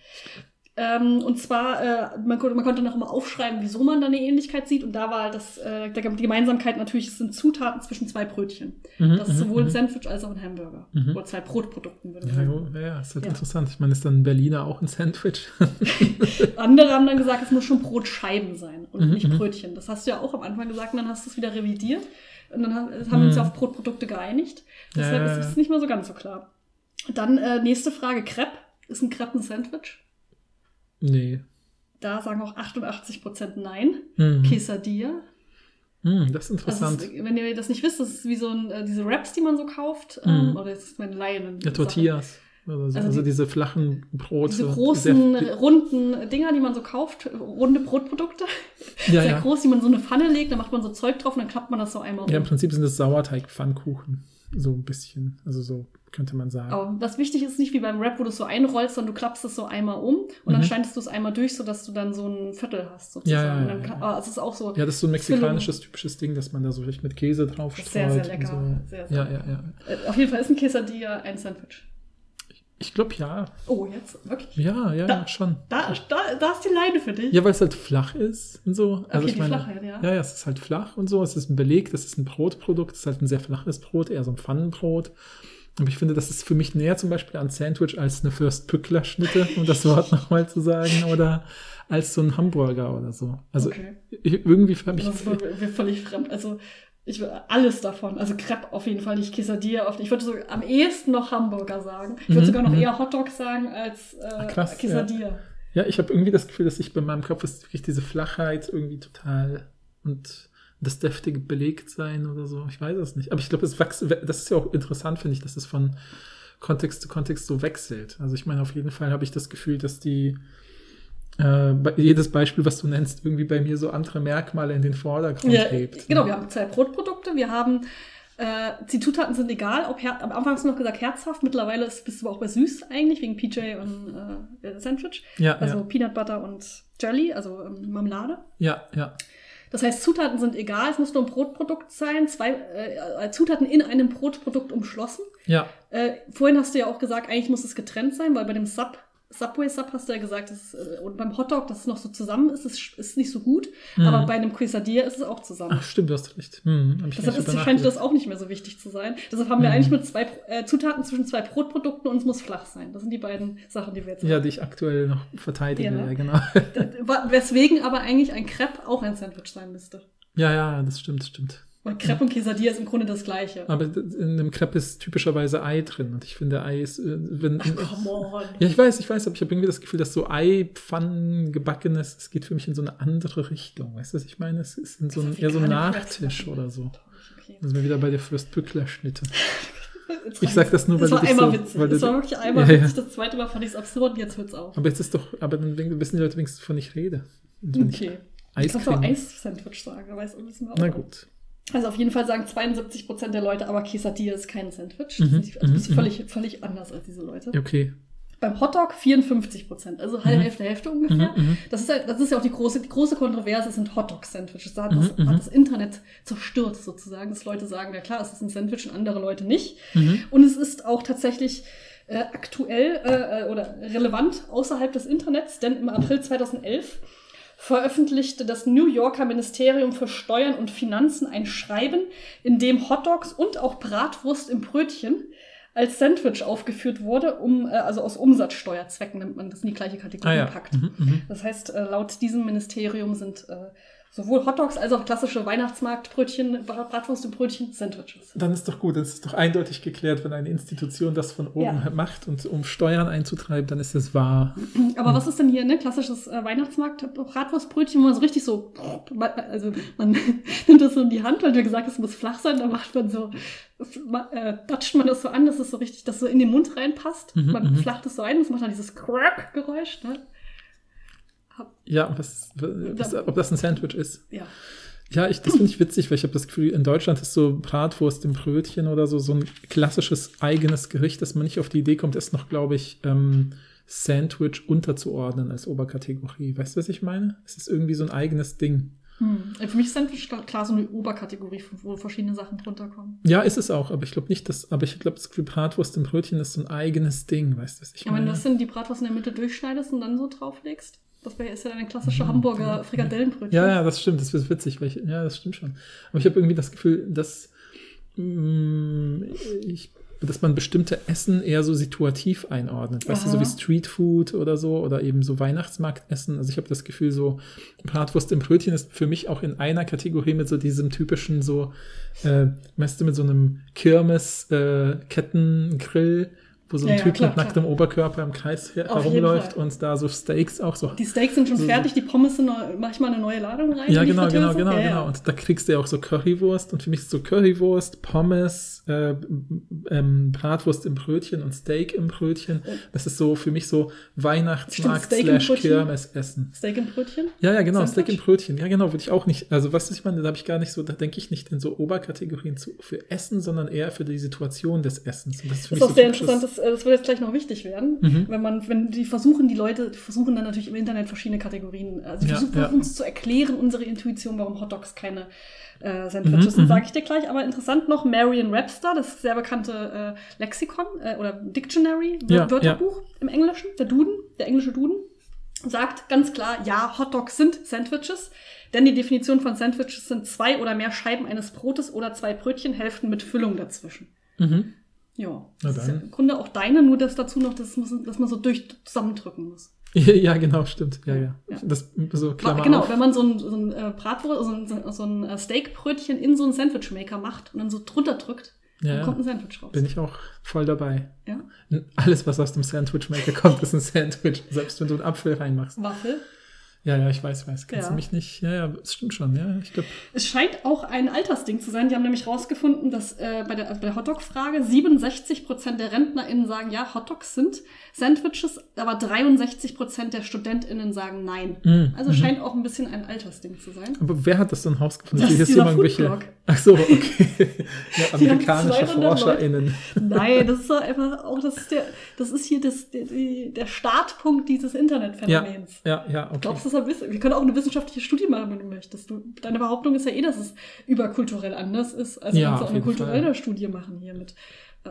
Ähm, und zwar, äh, man, konnte, man konnte noch mal aufschreiben, wieso man da eine Ähnlichkeit sieht. Und da war das, äh, die Gemeinsamkeit natürlich, es sind Zutaten zwischen zwei Brötchen. Mhm, Das ist mhm, sowohl ein mhm. Sandwich als auch ein Hamburger. Mhm. Oder zwei Brotprodukten, würde Ja, sagen. jo, ja, ist halt Ja. interessant. Ich meine, ist dann Berliner auch ein Sandwich? Andere haben dann gesagt, es muss schon Brotscheiben sein und nicht. Brötchen. Das hast du ja auch am Anfang gesagt und dann hast du es wieder revidiert. Und dann ha- haben wir uns ja auf Brotprodukte geeinigt. Ja, Deshalb ja, ist ja. es nicht mehr so ganz so klar. Dann äh, nächste Frage, Crepe. Ist ein Crepe ein Sandwich? Nee. Da sagen auch 88% nein. Mhm. Quesadilla. Mhm, das ist Also interessant. es, wenn ihr das nicht wisst, das ist wie so ein, äh, diese Wraps, die man so kauft. Ähm, Mhm. oder jetzt ist meine Laien. ja, Tortillas. Also Also, die- diese flachen Brote. Diese großen, Sehr- runden Dinger, die man so kauft, runde Brotprodukte, ja, sehr ja. groß, die man in so eine Pfanne legt, dann macht man so Zeug drauf und dann klappt man das so einmal ja, im. Prinzip sind das Sauerteig-Pfannkuchen. So ein bisschen. Also so könnte man sagen. Aber was wichtig ist, nicht wie beim Wrap, wo du es so einrollst, sondern du klappst es so einmal um und dann Mhm. schneidest du es einmal durch, sodass du dann so ein Viertel hast, sozusagen. Ja, ja, dann ja, ja. aber es ist auch so Ja, das ist so ein mexikanisches typisches Ding, dass man da so vielleicht mit Käse drauf streut. sehr, sehr lecker. So. Sehr, sehr ja, ja, ja. Äh, Auf jeden Fall ist ein Quesadilla ein Sandwich. Ich glaube ja. Oh, jetzt? Wirklich? Ja, ja, Da- schon. Da, da, da ist die Leine für dich. Ja, weil es halt flach ist und so. Also Okay, ich die meine, Flachheit, ja. ja, ja, es ist halt flach und so. Es ist ein Beleg, das ist ein Brotprodukt, es ist halt ein sehr flaches Brot, eher so ein Pfannenbrot. Aber ich finde, das ist für mich näher zum Beispiel an Sandwich als eine Fürst-Pückler-Schnitte, um das Wort nochmal zu sagen, oder als so ein Hamburger oder so. Also Okay. ich, irgendwie habe ich. Das ist mir völlig fremd. Also, ich will alles davon. Also Crepe auf jeden Fall nicht, Quesadilla. Auf, ich würde so am ehesten noch Hamburger sagen. Ich würde Mhm, sogar noch mhm. eher Hotdog sagen als äh, krass, Quesadilla. Ja, ich habe irgendwie das Gefühl, dass ich bei meinem Kopf ist wirklich diese Flachheit irgendwie total und das deftige belegt sein oder so. Ich weiß es nicht. Aber ich glaube, es das ist ja auch interessant, finde ich, dass es von Kontext zu Kontext so wechselt. Also ich meine, auf jeden Fall habe ich das Gefühl, dass die äh, jedes Beispiel, was du nennst, irgendwie bei mir so andere Merkmale in den Vordergrund Ja, hebt. genau, wir haben zwei Brotprodukte. Wir haben, äh, die Zutaten sind egal. Ob her am Anfang hast du noch gesagt herzhaft. Mittlerweile ist, bist du aber auch bei süß eigentlich, wegen PJ und äh, Sandwich. Ja, Also ja, Peanut Butter und Jelly, also ähm, Marmelade. ja, ja. Das heißt, Zutaten sind egal, es muss nur ein Brotprodukt sein, zwei äh, Zutaten in einem Brotprodukt umschlossen. Ja, Äh, vorhin hast du ja auch gesagt, eigentlich muss es getrennt sein, weil bei dem Sub, Subway Sub hast du ja gesagt, dass, äh, und beim Hotdog, dass es noch so zusammen ist, ist, ist nicht so gut. Mhm. Aber bei einem Quesadilla ist es auch zusammen. ach stimmt, du hast recht. Hm, Deshalb ist, scheint das auch nicht mehr so wichtig zu sein. Deshalb haben wir Mhm. eigentlich nur zwei äh, Zutaten zwischen zwei Brotprodukten und es muss flach sein. Das sind die beiden Sachen, die wir jetzt Ja, die ich aktuell noch verteidige, Ja. ja, genau. Weswegen aber eigentlich ein Crepe auch ein Sandwich sein müsste. Ja, ja, das stimmt, das stimmt. Weil Crepe und Quesadilla ist im Grunde das Gleiche. Aber in einem Crepe ist typischerweise Ei drin. Und ich finde, Ei ist, äh, wenn. Ach, come on. Ja, ich weiß, ich weiß, aber ich habe irgendwie das Gefühl, dass so Eipfannen gebackenes, es geht für mich in so eine andere Richtung. Weißt du, was ich meine? Es ist in so ein, eher so ein Nachtisch oder so. Okay. Da sind wir wieder bei der Fürst-Pückler-Schnitte. Jetzt Ich sag das nur, weil das war du einmal so- witzig. weil Das war wirklich einmal Ja, witzig. Das zweite Mal fand ich es absurd und jetzt hört's auf. Aber jetzt ist doch, aber dann wissen die Leute wenigstens, wovon ich rede. Und ich Okay. Du kannst auch. Eis-Sandwich sagen, da weiß wissen wir auch. Na gut. Also auf jeden Fall sagen 72% der Leute, aber Quesadilla ist kein Sandwich. Mhm, Das ist, also bist mhm, völlig, völlig anders als diese Leute. Okay. Beim Hotdog 54%, also halb, Mhm. Hälfte, Hälfte ungefähr. Mhm, mhm. Das, ist ja, das ist ja auch die große, die große Kontroverse, sind Hotdog-Sandwiches. Da hat, das, Mhm, mhm. hat das Internet zerstört sozusagen, dass Leute sagen, ja klar, es ist ein Sandwich und andere Leute nicht. Mhm. Und es ist auch tatsächlich äh, aktuell äh, äh, oder relevant außerhalb des Internets, denn im April 2011 veröffentlichte das New Yorker Ministerium für Steuern und Finanzen ein Schreiben, in dem Hotdogs und auch Bratwurst im Brötchen als Sandwich aufgeführt wurde, um, äh, also aus Umsatzsteuerzwecken nimmt man das in die gleiche Kategorie Ah ja. packt. Mhm, mhm. Das heißt, äh, laut diesem Ministerium sind äh, sowohl Hotdogs als auch klassische Weihnachtsmarktbrötchen, Brat- Bratwurst und Brötchen Sandwiches. Dann ist doch gut, dann ist doch eindeutig geklärt, wenn eine Institution das von oben Ja. macht und um Steuern einzutreiben, dann ist es wahr. Aber was ist denn hier, ne? Klassisches äh, Weihnachtsmarkt-Bratwurstbrötchen, wo man so richtig so, also man nimmt das so in die Hand, weil du gesagt hast, es muss flach sein, da macht man so, äh, datscht man das so an, dass es so richtig, dass so in den Mund reinpasst. Mhm, man mhm. flacht es so ein, das macht dann dieses Crack-Geräusch, ne? Ja, was, was, ob das ein Sandwich ist. Ja. Ja, ich, das finde ich witzig, weil ich habe das Gefühl, in Deutschland ist so Bratwurst im Brötchen oder so so ein klassisches eigenes Gericht, dass man nicht auf die Idee kommt, ist noch, glaube ich, ähm, Sandwich unterzuordnen als Oberkategorie. Weißt du, was ich meine? Es ist irgendwie so ein eigenes Ding. Hm. Für mich ist Sandwich klar so eine Oberkategorie, wo verschiedene Sachen drunter kommen. Ja, ist es auch, aber ich glaube nicht, dass, aber ich glaube, das Gefühl, Bratwurst im Brötchen ist so ein eigenes Ding, weißt du, was ich ja, meine? wenn du das in die Bratwurst in der Mitte durchschneidest und dann so drauflegst, das wär, ist ja ein klassischer Hamburger Frikadellenbrötchen. Ja, ja, das stimmt, das ist witzig, weil ich, ja, das stimmt schon. Aber ich habe irgendwie das Gefühl, dass mh, ich dass man bestimmte Essen eher so situativ einordnet. Weißt du, so Aha. wie Streetfood oder so oder eben so Weihnachtsmarktessen. Also ich habe das Gefühl, so Bratwurst im Brötchen ist für mich auch in einer Kategorie mit so diesem typischen so, äh, weißt du, mit so einem Kirmes-Kettengrill, wo so ein Ja, Typ klar, mit nacktem Oberkörper im Kreis herumläuft und da so Steaks auch so Die Steaks sind schon fertig, die Pommes sind neu, manchmal eine neue Ladung rein. ja, genau, genau, Fritteuse. genau, ja, genau. Und da kriegst du ja auch so Currywurst. Und für mich ist so Currywurst, Pommes, äh, ähm, Bratwurst im Brötchen und Steak im Brötchen. Das ist so für mich so Weihnachtsmarkt Stimmt, Steak im slash Brötchen. Kirmesessen. Steak im Brötchen. Ja, ja, genau, Sandwich? Steak im Brötchen. Ja, genau, würde ich auch nicht. Also, was ich meine, da habe ich gar nicht so, da denke ich nicht in so Oberkategorien zu, für Essen, sondern eher für die Situation des Essens. Und das ist für Das ist mich auch so sehr typisches- interessant, das, äh, das wird jetzt gleich noch wichtig werden, Mhm. wenn man, wenn die versuchen, die Leute, die versuchen dann natürlich im Internet verschiedene Kategorien, also die Ja, versuchen ja. uns zu erklären, unsere Intuition, warum Hotdogs keine äh, Sandwiches Mhm, sind, mhm. sage ich dir gleich. Aber interessant noch, Marion Webster, das sehr bekannte äh, Lexikon äh, oder Dictionary, Ja, Wörterbuch im Englischen, der Duden, der englische Duden, sagt ganz klar, ja, Hotdogs sind Sandwiches, denn die Definition von Sandwiches sind zwei oder mehr Scheiben eines Brotes oder zwei Brötchenhälften mit Füllung dazwischen. Mhm. Ja, das ist ja im Grunde auch deine, nur das dazu noch, dass man, dass man so durch zusammendrücken muss. Ja, genau, stimmt. Ja, ja. Ja. Das so Klammer genau, auf. wenn man so ein, so ein äh, Bratwurst, so ein, so ein äh, Steakbrötchen in so einen Sandwichmaker macht und dann so drunter drückt, Ja, dann kommt ein Sandwich raus. Bin ich auch voll dabei. Ja? Alles, was aus dem Sandwichmaker kommt, ist ein Sandwich. Selbst wenn du einen Apfel reinmachst. Waffel. Ja, ja, ich weiß, weiß. Kannst Ja. du mich nicht. Ja, ja, das stimmt schon. Ja, ich glaube. Es scheint auch ein Altersding zu sein. Die haben nämlich rausgefunden, dass äh, bei der, der Hotdog-Frage 67% der RentnerInnen sagen, ja, Hotdogs sind Sandwiches, aber 63% der StudentInnen sagen nein. Mhm, Also scheint auch ein bisschen ein Altersding zu sein. Aber wer hat das denn rausgefunden? Das ist dieser irgendwelche- Foodblog. Ach so, okay. ja, amerikanische 200 Leute. ForscherInnen. Nein, das ist doch einfach auch, das ist der, das ist hier das, der, der Startpunkt dieses Ja, Internetphänomens. ja, ja, okay. Glaubst du, ein Wissen? Wir können auch eine wissenschaftliche Studie machen, wenn du möchtest. Du, deine Behauptung ist ja eh, dass es überkulturell anders ist. Also Ja, kannst du auch eine kulturelle Fall. Studie machen hier mit äh,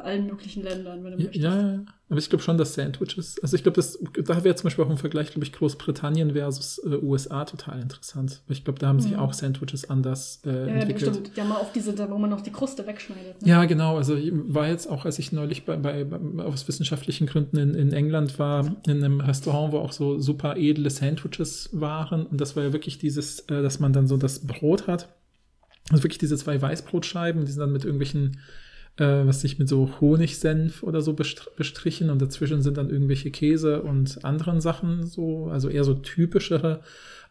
allen möglichen Ländern, wenn du Ja, möchtest. ja, ja. aber ich glaube schon, dass Sandwiches, also ich glaube, da wäre zum Beispiel auch im Vergleich, glaube ich, Großbritannien versus äh, USA total interessant. Weil ich glaube, da haben sich Mhm. auch Sandwiches anders äh, Ja, ja, entwickelt. stimmt. Ja, mal auf diese, da, wo man noch die Kruste wegschneidet. Ne? Ja, genau. Also ich war jetzt auch, als ich neulich bei, bei, bei aus wissenschaftlichen Gründen in, in England war, in einem Restaurant, wo auch so super edle Sandwiches waren. Und das war ja wirklich dieses, äh, dass man dann so das Brot hat. Also wirklich diese zwei Weißbrotscheiben, die sind dann mit irgendwelchen, äh, was sich mit so Honigsenf oder so bestr- bestrichen und dazwischen sind dann irgendwelche Käse und anderen Sachen so, also eher so typischere,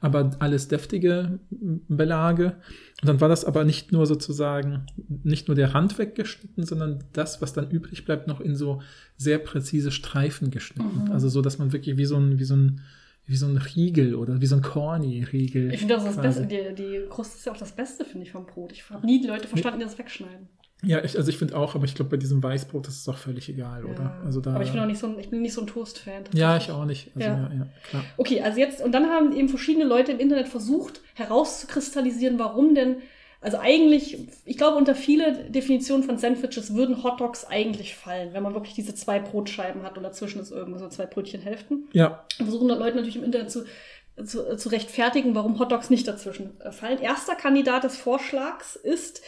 aber alles deftige Belage. Und dann war das aber nicht nur sozusagen, nicht nur der Rand weggeschnitten, sondern das, was dann übrig bleibt, noch in so sehr präzise Streifen geschnitten. Mhm. Also so, dass man wirklich wie so ein, wie so ein, wie so ein Riegel oder wie so ein Corny-Riegel. Ich finde das, das quasi. Beste. Die, die Kruste ist ja auch das Beste, finde ich, vom Brot. Ich habe nie die Leute verstanden, die das wegschneiden. Ja, ich, also ich finde auch, aber ich glaube, bei diesem Weißbrot das ist auch völlig egal, oder? Ja. Also da, Aber ich bin auch nicht so ein, ich bin nicht so ein Toast-Fan. Ja, ich auch nicht. Also, Ja. ja. Klar. Okay, also jetzt, und dann haben eben verschiedene Leute im Internet versucht herauszukristallisieren, warum denn, also eigentlich, ich glaube, unter viele Definitionen von Sandwiches würden Hotdogs eigentlich fallen, wenn man wirklich diese zwei Brotscheiben hat und dazwischen ist irgendwo so zwei Brötchenhälften. Ja, Und versuchen dann Leute natürlich im Internet zu, zu, zu rechtfertigen, warum Hotdogs nicht dazwischen äh, fallen. Erster Kandidat des Vorschlags ist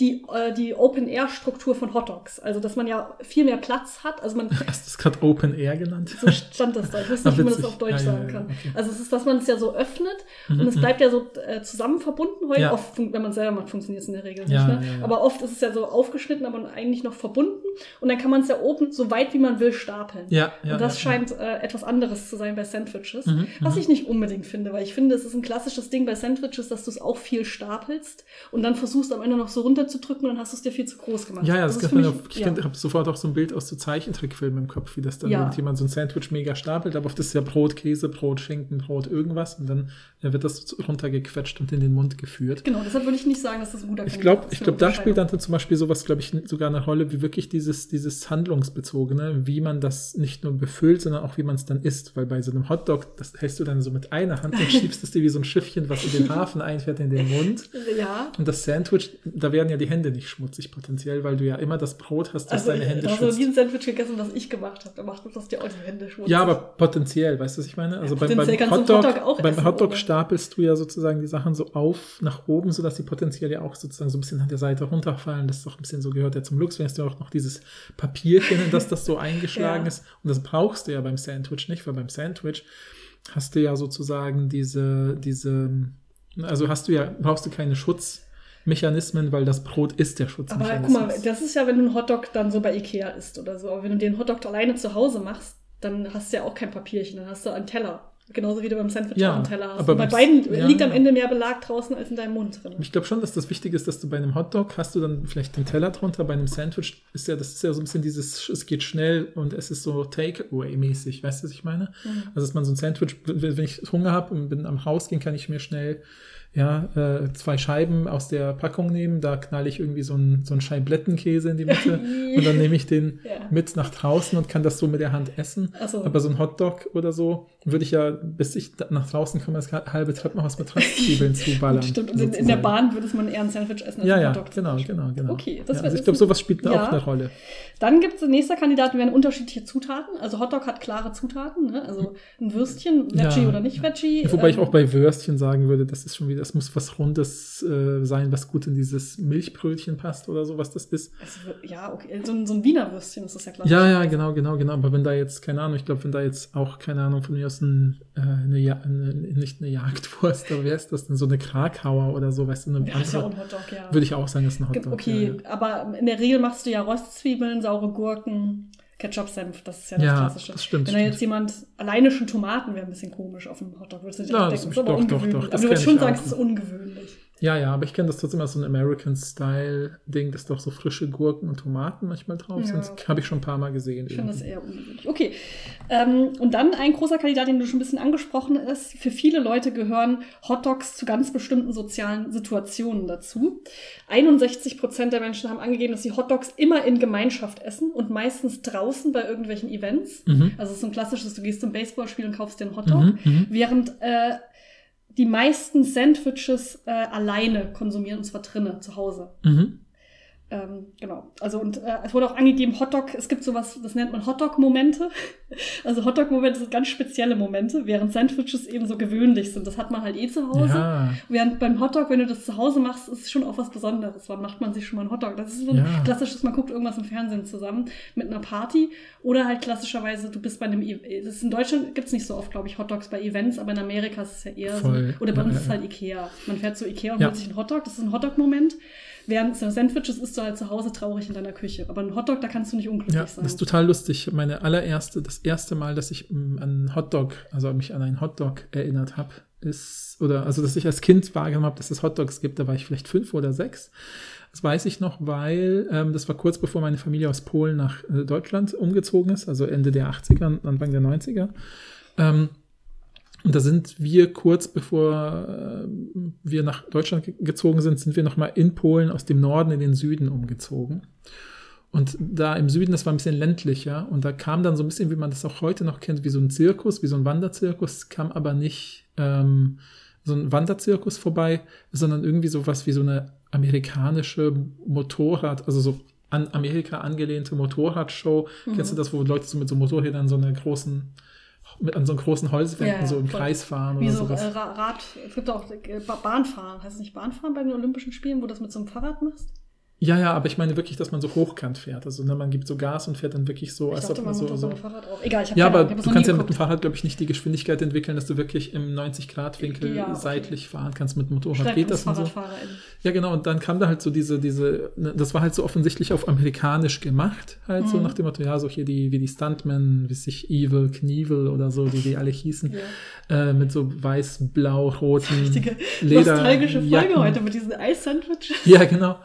die, äh, die Open-Air-Struktur von Hotdogs. Also, dass man ja viel mehr Platz hat. Also man hast du es gerade Open Air genannt? so stand das da. Ich wusste Ah, nicht, wie man das auf Deutsch Ja, ja, sagen ja, kann. okay. Also es ist, dass man es ja so öffnet Mhm, und es mhm. bleibt ja so äh, zusammen verbunden. Heute Ja. oft, wenn man es selber macht, funktioniert es in der Regel Ja, nicht. Ne? ja, ja. Aber oft ist es ja so aufgeschnitten, aber eigentlich noch verbunden. Und dann kann man es ja oben so weit wie man will stapeln. Ja, ja. und das ja, scheint äh, etwas anderes zu sein bei Sandwiches. Mhm, was mhm. ich nicht unbedingt finde, weil ich finde, es ist ein klassisches Ding bei Sandwiches, dass du es auch viel stapelst und dann versuchst am Ende noch so runter zu drücken und dann hast du es dir viel zu groß gemacht. Ja, ja, das, ist kann man mich- auch, ich ja. habe sofort auch so ein Bild aus so Zeichentrickfilmen im Kopf, wie das dann Ja. irgendjemand so ein Sandwich mega stapelt, aber auf das ist ja Brot, Käse, Brot, Schinken, Brot, irgendwas und dann äh, wird das runtergequetscht und in den Mund geführt. Genau, deshalb würde ich nicht sagen, dass das ein guter Ich glaube, ist ich glaube, da spielt dann zum Beispiel sowas, glaube ich, sogar eine Rolle, wie wirklich dieses, dieses Handlungsbezogene, wie man das nicht nur befüllt, sondern auch wie man es dann isst. Weil bei so einem Hotdog, das hältst du dann so mit einer Hand und schiebst es dir wie so ein Schiffchen, was in den Hafen einfährt, in den Mund. Ja. Und das Sandwich, da werden ja die Hände nicht schmutzig potenziell, weil du ja immer das Brot hast, das Also, deine Hände du hast noch schützt. nie ein Sandwich gegessen, was ich gemacht habe. Da macht das dir auch die Hände schmutzig. Ja, aber potenziell, weißt du, was ich meine? Also beim, potenziell beim du Hotdog, Hotdog beim Hotdog stapelst du ja sozusagen die Sachen so auf nach oben, sodass sie potenziell ja auch sozusagen so ein bisschen an der Seite runterfallen. Das ist doch ein bisschen so gehört ja zum Lux, wenn ja auch noch dieses Papierchen, in das das so eingeschlagen Ja. ist. Und das brauchst du ja beim Sandwich nicht, weil beim Sandwich hast du ja sozusagen diese, diese, also hast du ja, brauchst du keine Schutzmechanismen, weil das Brot ist der Aber Schutzmechanismus. guck mal, das ist ja, wenn du einen Hotdog dann so bei Ikea isst oder so. Aber wenn du den Hotdog alleine zu Hause machst, dann hast du ja auch kein Papierchen, dann hast du einen Teller. Genauso wie du beim Sandwich Ja, auch einen Teller hast. aber bei beiden ja, liegt am. Ende mehr Belag draußen als in deinem Mund drin. Ich glaube schon, dass das wichtig ist, dass du bei einem Hotdog hast du dann vielleicht den Teller drunter, bei einem Sandwich ist ja, das ist ja so ein bisschen dieses, es geht schnell und es ist so Takeaway-mäßig, weißt du, was ich meine? Mhm. Also, dass man so ein Sandwich, wenn ich Hunger habe und bin am Rausgehen, kann ich mir schnell ja, äh, zwei Scheiben aus der Packung nehmen, da knall ich irgendwie so ein, so Scheiblettenkäse in die Mitte und dann nehme ich den Ja. mit nach draußen und kann das so mit der Hand essen. So. Aber so ein Hotdog oder so würde ich ja, bis ich nach draußen komme, das halbe Treppenhaus mit Röstzwiebeln zuballern. Stimmt, und in, in der. Bahn würde man eher ein Sandwich essen als Ja, ein ja, Hotdog. zum genau, genau, genau. Okay, das ja, also ich glaube, sowas spielt ja. auch eine Rolle. Dann gibt es nächster Kandidat, wären unterschiedliche Zutaten. Also Hotdog hat klare Zutaten, ne? also ein Würstchen, Veggie Ja. oder nicht Veggie. Wobei ich ähm, auch bei Würstchen sagen würde, das ist schon wieder, das muss was Rundes äh, sein, was gut in dieses Milchbrötchen passt oder so, was das ist. also, ja, okay, so ein, so ein Wiener Würstchen ist das ja klar. Ja, ja, genau, genau, genau. Aber wenn da jetzt, keine Ahnung, ich glaube, wenn da jetzt auch, keine Ahnung, von mir aus ein, äh, eine, ja eine, nicht eine Jagdwurst, aber wer ist das denn? So eine Krakauer oder so, weißt du, eine Ja, ist ja auch andere. ein Hotdog, ja. Würde ich auch sagen, ist ein Hotdog. okay, Ja, ja. aber in der Regel machst du ja Röstzwiebeln, saure Gurken, Ketchup-Senf, das ist ja das Ja, Klassische. das stimmt, Wenn da jetzt jemand alleine schon Tomaten wäre ein bisschen komisch auf dem Hotdog, würdest du nicht Ja, auch das denken, ist- aber doch, doch, ungewöhnlich. doch, das aber du würdest schon sagen, es ist ungewöhnlich. Ja, ja, aber ich kenne das trotzdem als so ein American-Style-Ding, dass doch so frische Gurken und Tomaten manchmal drauf Ja, sind. Habe ich schon ein paar Mal gesehen. Ich finde das eher ungewöhnlich. Okay. Ähm, und dann ein großer Kandidat, den du schon ein bisschen angesprochen hast. Für viele Leute gehören Hotdogs zu ganz bestimmten sozialen Situationen dazu. 61 Prozent der Menschen haben angegeben, dass sie Hotdogs immer in Gemeinschaft essen und meistens draußen bei irgendwelchen Events. Mhm. Also es ist so ein klassisches, du gehst zum Baseballspiel und kaufst dir einen Hotdog. Mhm, mhm. Während äh, die meisten Sandwiches äh, alleine konsumieren, und zwar drinnen, zu Hause. Mhm. Ähm, genau. Also und äh, es wurde auch angegeben, Hotdog, es gibt sowas, das nennt man Hotdog-Momente. Also Hotdog-Momente sind ganz spezielle Momente, während Sandwiches eben so gewöhnlich sind. Das hat man halt eh zu Hause. Ja. Während beim Hotdog, wenn du das zu Hause machst, ist es schon auch was Besonderes. Wann macht man sich schon mal einen Hotdog? Das ist so ein Ja. klassisches, man guckt irgendwas im Fernsehen zusammen mit einer Party. Oder halt klassischerweise, du bist bei einem, E- das ist in Deutschland gibt's nicht so oft, glaube ich, Hotdogs bei Events, aber in Amerika ist es ja eher Voll. so. Oder bei uns ja, ist es halt Ikea. Man fährt zu Ikea und holt sich einen Hotdog. Das ist ein Hotdog-Moment. Während so Sandwiches isst du halt zu Hause traurig in deiner Küche. Aber ein Hotdog, da kannst du nicht unglücklich Ja, sein. das ist total lustig. Meine allererste, das erste Mal, dass ich mm, an einen Hotdog, also mich an einen Hotdog erinnert habe, ist, oder also dass ich als Kind wahrgenommen habe, dass es Hotdogs gibt, da war ich vielleicht fünf oder sechs. Das weiß ich noch, weil ähm, das war kurz bevor meine Familie aus Polen nach äh, Deutschland umgezogen ist, also Ende der 80er, und Anfang der 90er. Ähm, und da sind wir kurz bevor äh, wir nach Deutschland ge gezogen sind, sind wir nochmal in Polen aus dem Norden in den Süden umgezogen. Und da im Süden, das war ein bisschen ländlicher. Und da kam dann so ein bisschen, wie man das auch heute noch kennt, wie so ein Zirkus, wie so ein Wanderzirkus, kam aber nicht ähm, so ein Wanderzirkus vorbei, sondern irgendwie sowas wie so eine amerikanische Motorrad, also so an Amerika angelehnte Motorradshow. Mhm. Kennst du das, wo Leute so mit so Motorrädern so eine großen, mit an so großen Holzwänden Ja, so im voll. Kreis fahren Wie oder so äh, sowas? Ra- Rad, es gibt auch äh, Ba- Bahnfahren. Heißt es nicht Bahnfahren bei den Olympischen Spielen, wo du das mit so einem Fahrrad machst? Ja, ja, aber ich meine wirklich, dass man so hochkant fährt. Also ne, man gibt so Gas und fährt dann wirklich so, Ich als dachte, ob man man so. so so ein Fahrrad auch. Egal, ich habe ja, aber du kannst ja mit dem. Fahrrad, glaube ich, nicht die Geschwindigkeit entwickeln, dass du wirklich im 90-Grad-Winkel Ja, okay. seitlich fahren kannst. Mit dem Motorrad geht das und so. Ja, genau. Und dann kam da halt so diese, diese, ne, das war halt so offensichtlich auf amerikanisch gemacht, halt so Mhm. nach dem Motto, ja, so hier die, wie die Stuntmen, wie sich Evil, Knievel oder so, wie die alle hießen, Ja. äh, mit so weiß, blau, roten Richtige Leder. nostalgische Folge Jacken. heute mit diesen Eis-Sandwiches. Ja, genau.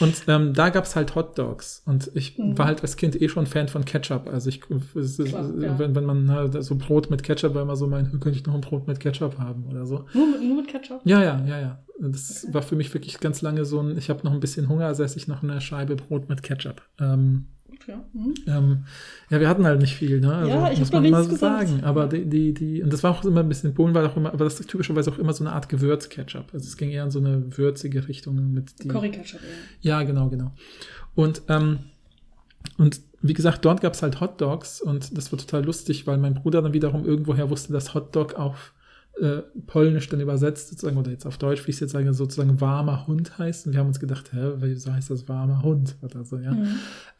Und ähm, da gab's halt Hot Dogs. Und ich Mhm. war halt als Kind eh schon Fan von Ketchup. Also ich, es Klar, ja. wenn, wenn man halt so Brot mit Ketchup, war immer so mein, könnte ich noch ein Brot mit Ketchup haben oder so. Nur mit, nur mit Ketchup? Ja, ja, ja, ja. Das war für mich wirklich ganz lange so ein, ich habe noch ein bisschen Hunger, also esse ich noch eine Scheibe Brot mit Ketchup. Ähm, Gut, ja. Mhm. ähm, ja, wir hatten halt nicht viel, ne? Also, Ja, ich muss man mal so sagen. Aber die, die, die, und das war auch immer ein bisschen, Polen war auch immer, aber das ist typischerweise auch immer so eine Art Gewürz-Ketchup. Also es ging eher in so eine würzige Richtung mit die. Curry-Ketchup, ja. Ja, genau, genau. Und, ähm, und wie gesagt, dort gab es halt Hot Dogs und das war total lustig, weil mein Bruder dann wiederum irgendwoher wusste, dass Hot Dog auf äh, Polnisch dann übersetzt, sozusagen, oder jetzt auf Deutsch, wie ich es jetzt sage, sozusagen warmer Hund heißt. Und wir haben uns gedacht, hä, wieso heißt das warmer Hund? Oder so, ja. Mhm.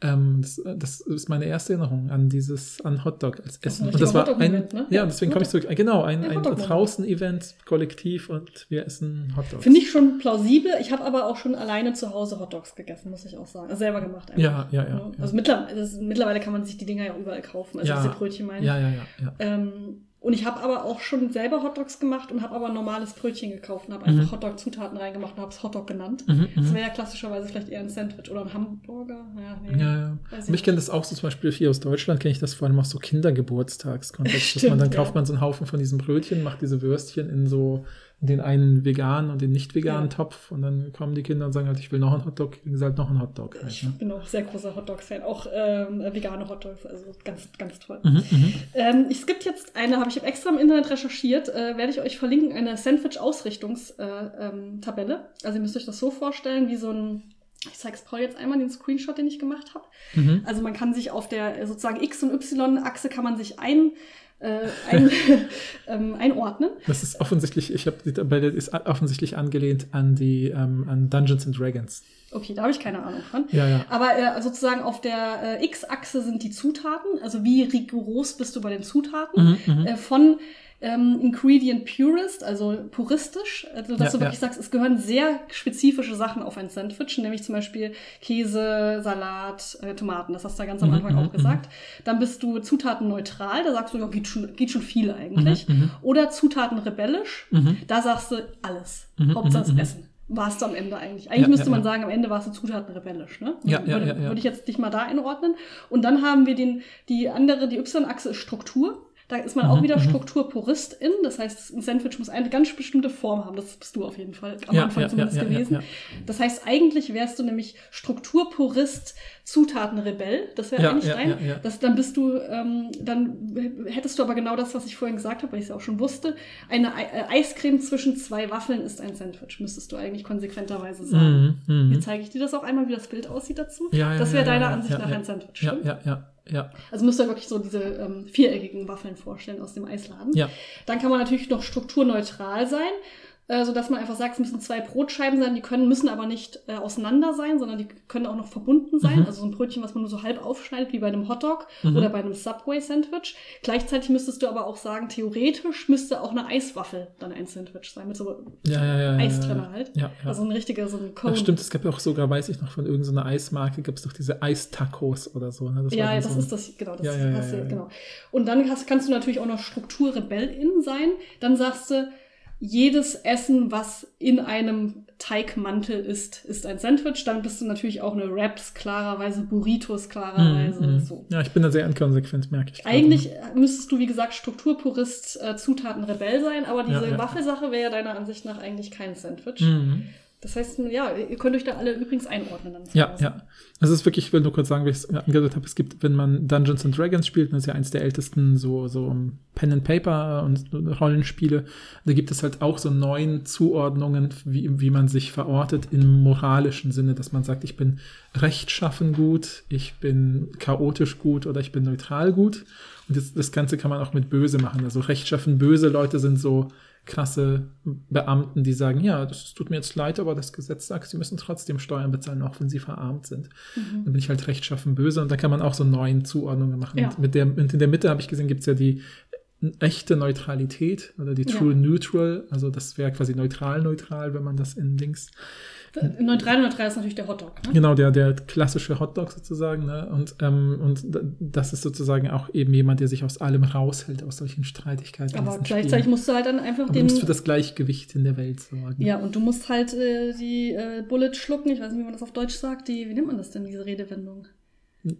Ähm, das, das ist meine erste Erinnerung an dieses, an Hotdog als Essen. ein Und das war ein, Hotdog-Moment, ne? ja, Ja, deswegen komme ich zurück. Genau, ein, Ja, ein. Draußen-Event, Kollektiv und wir essen Hotdogs. Finde ich schon plausibel. Ich habe aber auch schon alleine zu Hause Hotdogs gegessen, muss ich auch sagen. Also selber gemacht einfach. Ja, ja, ja, ja. Also mittlerweile, das, mittlerweile kann man sich die Dinger ja überall kaufen. Also Ja. diese Brötchen meine ich. Ja, ja, ja, ja. Ähm, und ich habe aber auch schon selber Hotdogs gemacht und habe aber ein normales Brötchen gekauft und habe einfach Mhm. Hotdog-Zutaten reingemacht und habe es Hotdog genannt. Mhm, Das mhm. wäre ja klassischerweise vielleicht eher ein Sandwich oder ein Hamburger. Ja, nee. Ja, ja. Weiß ich Und ich kenne das auch so zum Beispiel hier aus Deutschland, kenne ich das vor allem aus so Kindergeburtstagskontext, dass man Stimmt, dann kauft man so einen Haufen von diesen Brötchen, macht diese Würstchen in so den einen veganen und den nicht veganen Ja. Topf und dann kommen die Kinder und sagen halt, ich will noch einen Hotdog, kriegen sie halt noch einen Hotdog. Halt, Ich ne? bin auch sehr großer Hotdog-Fan, auch ähm, vegane Hotdogs, also ganz, ganz toll. mhm, mhm. Ähm, es gibt jetzt eine, habe ich extra im Internet recherchiert, äh, werde ich euch verlinken, eine Sandwich-Ausrichtungstabelle. Äh, ähm, also ihr müsst euch das so vorstellen, wie so ein, ich zeig's Paul jetzt einmal, den Screenshot, den ich gemacht habe. Mhm. Also man kann sich auf der sozusagen X- und Y-Achse kann man sich ein, äh, ein, ähm, einordnen. Das ist offensichtlich, ich habe die Tabelle ist offensichtlich angelehnt an die ähm, an Dungeons and Dragons. Okay, da habe ich keine Ahnung von. Ja, ja. Aber äh, sozusagen auf der äh, X-Achse sind die Zutaten, also wie rigoros bist du bei den Zutaten. Mhm, mhm. Äh, von ähm, Ingredient Purist, also puristisch, also dass Ja, du wirklich ja. sagst, es gehören sehr spezifische Sachen auf ein Sandwich, nämlich zum Beispiel Käse, Salat, äh, Tomaten, das hast du ja ganz am Mhm, Anfang mhm, auch gesagt. Dann bist du zutatenneutral, da sagst du, ja, geht schon, geht schon viel eigentlich. Mhm, mhm. Oder Zutaten rebellisch, Mhm. da sagst du alles, Mhm, Hauptsache mhm, mhm. Essen. Warst du am Ende eigentlich. Eigentlich Ja, müsste ja, man ja. sagen, am Ende warst du Zutaten rebellisch, ne? Ja, würde, ja, ja. würde ich jetzt dich mal da einordnen. Und dann haben wir den, die andere, die Y-Achse ist Struktur. Da ist man auch Mhm, wieder mhm. Strukturpuristin. Das heißt, ein Sandwich muss eine ganz bestimmte Form haben. Das bist du auf jeden Fall am Ja, Anfang ja, zumindest ja, gewesen. Das heißt, eigentlich wärst du nämlich Strukturpurist, Zutatenrebell. Das wäre eigentlich dein. Das, dann bist du, ähm, dann hättest du aber genau das, was ich vorhin gesagt habe, weil ich es ja auch schon wusste. Eine Ei- äh, Eiscreme zwischen zwei Waffeln ist ein Sandwich, müsstest du eigentlich konsequenterweise sagen. Mhm, mhm. Jetzt zeige ich dir das auch einmal, wie das Bild aussieht dazu. Das wäre deiner Ansicht nach ein Sandwich, stimmt? ja, ja, ja. Also müsst ihr wirklich so diese ähm, viereckigen Waffeln vorstellen aus dem Eisladen. Ja. Dann kann man natürlich noch strukturneutral sein, äh, sodass man einfach sagt, es müssen zwei Brotscheiben sein, die können, müssen aber nicht äh, auseinander sein, sondern die können auch noch verbunden sein. Mhm. Also so ein Brötchen, was man nur so halb aufschneidet, wie bei einem Hotdog Mhm. oder bei einem Subway-Sandwich. Gleichzeitig müsstest du aber auch sagen, theoretisch müsste auch eine Eiswaffel dann ein Sandwich sein, mit so Ja, ja, ja. Eis drin halt. Also ein richtiger, so ein Cone. Ja, stimmt, es gab ja auch sogar, weiß ich noch, von irgendeiner Eismarke gibt es doch diese Eistacos oder so. Ne? Das ja, das so ist das, genau, das Ja, ja, ja, genau. Und dann hast, kannst du natürlich auch noch Strukturrebellin sein. Dann sagst du, jedes Essen, was in einem Teigmantel ist, ist ein Sandwich. Dann bist du natürlich auch eine Wraps, klarerweise Burritos, klarerweise Mhm, mhm. so. Ja, ich bin da sehr inkonsequent, merke ich. gerade. Eigentlich müsstest du, wie gesagt, Strukturpurist, äh, Zutaten Rebell sein, aber diese Ja, ja. Waffelsache wäre ja deiner Ansicht nach eigentlich kein Sandwich. Mhm. Das heißt, ja, ihr könnt euch da alle übrigens einordnen. Ja, ja. Also es ist wirklich, ich will nur kurz sagen, wie ich es angedeutet habe, es gibt, wenn man Dungeons and Dragons spielt, das ist ja eins der ältesten so, so Pen and Paper und Rollenspiele, da gibt es halt auch so neun Zuordnungen, wie, wie man sich verortet im moralischen Sinne, dass man sagt, ich bin rechtschaffen gut, ich bin chaotisch gut oder ich bin neutral gut. Und das, das Ganze kann man auch mit böse machen. Also rechtschaffen böse Leute sind so krasse Beamten, die sagen, ja, das tut mir jetzt leid, aber das Gesetz sagt, sie müssen trotzdem Steuern bezahlen, auch wenn sie verarmt sind. Mhm. Dann bin ich halt rechtschaffen böse und da kann man auch so neun Zuordnungen machen. Ja. Und mit der, und in der Mitte habe ich gesehen, gibt es ja die echte Neutralität oder die True ja. Neutral, also das wäre quasi neutral-neutral, wenn man das in Links Neutral neutral ist natürlich der Hotdog. Ne? Genau, der, der klassische Hotdog sozusagen. Ne? Und, ähm, und das ist sozusagen auch eben jemand, der sich aus allem raushält, aus solchen Streitigkeiten. Aber gleichzeitig Spielen. musst du halt dann einfach Aber den. Du musst für das Gleichgewicht in der Welt sorgen. Ja, und du musst halt äh, die äh, Bullet schlucken. Ich weiß nicht, wie man das auf Deutsch sagt. Die, wie nennt man das denn, diese Redewendung?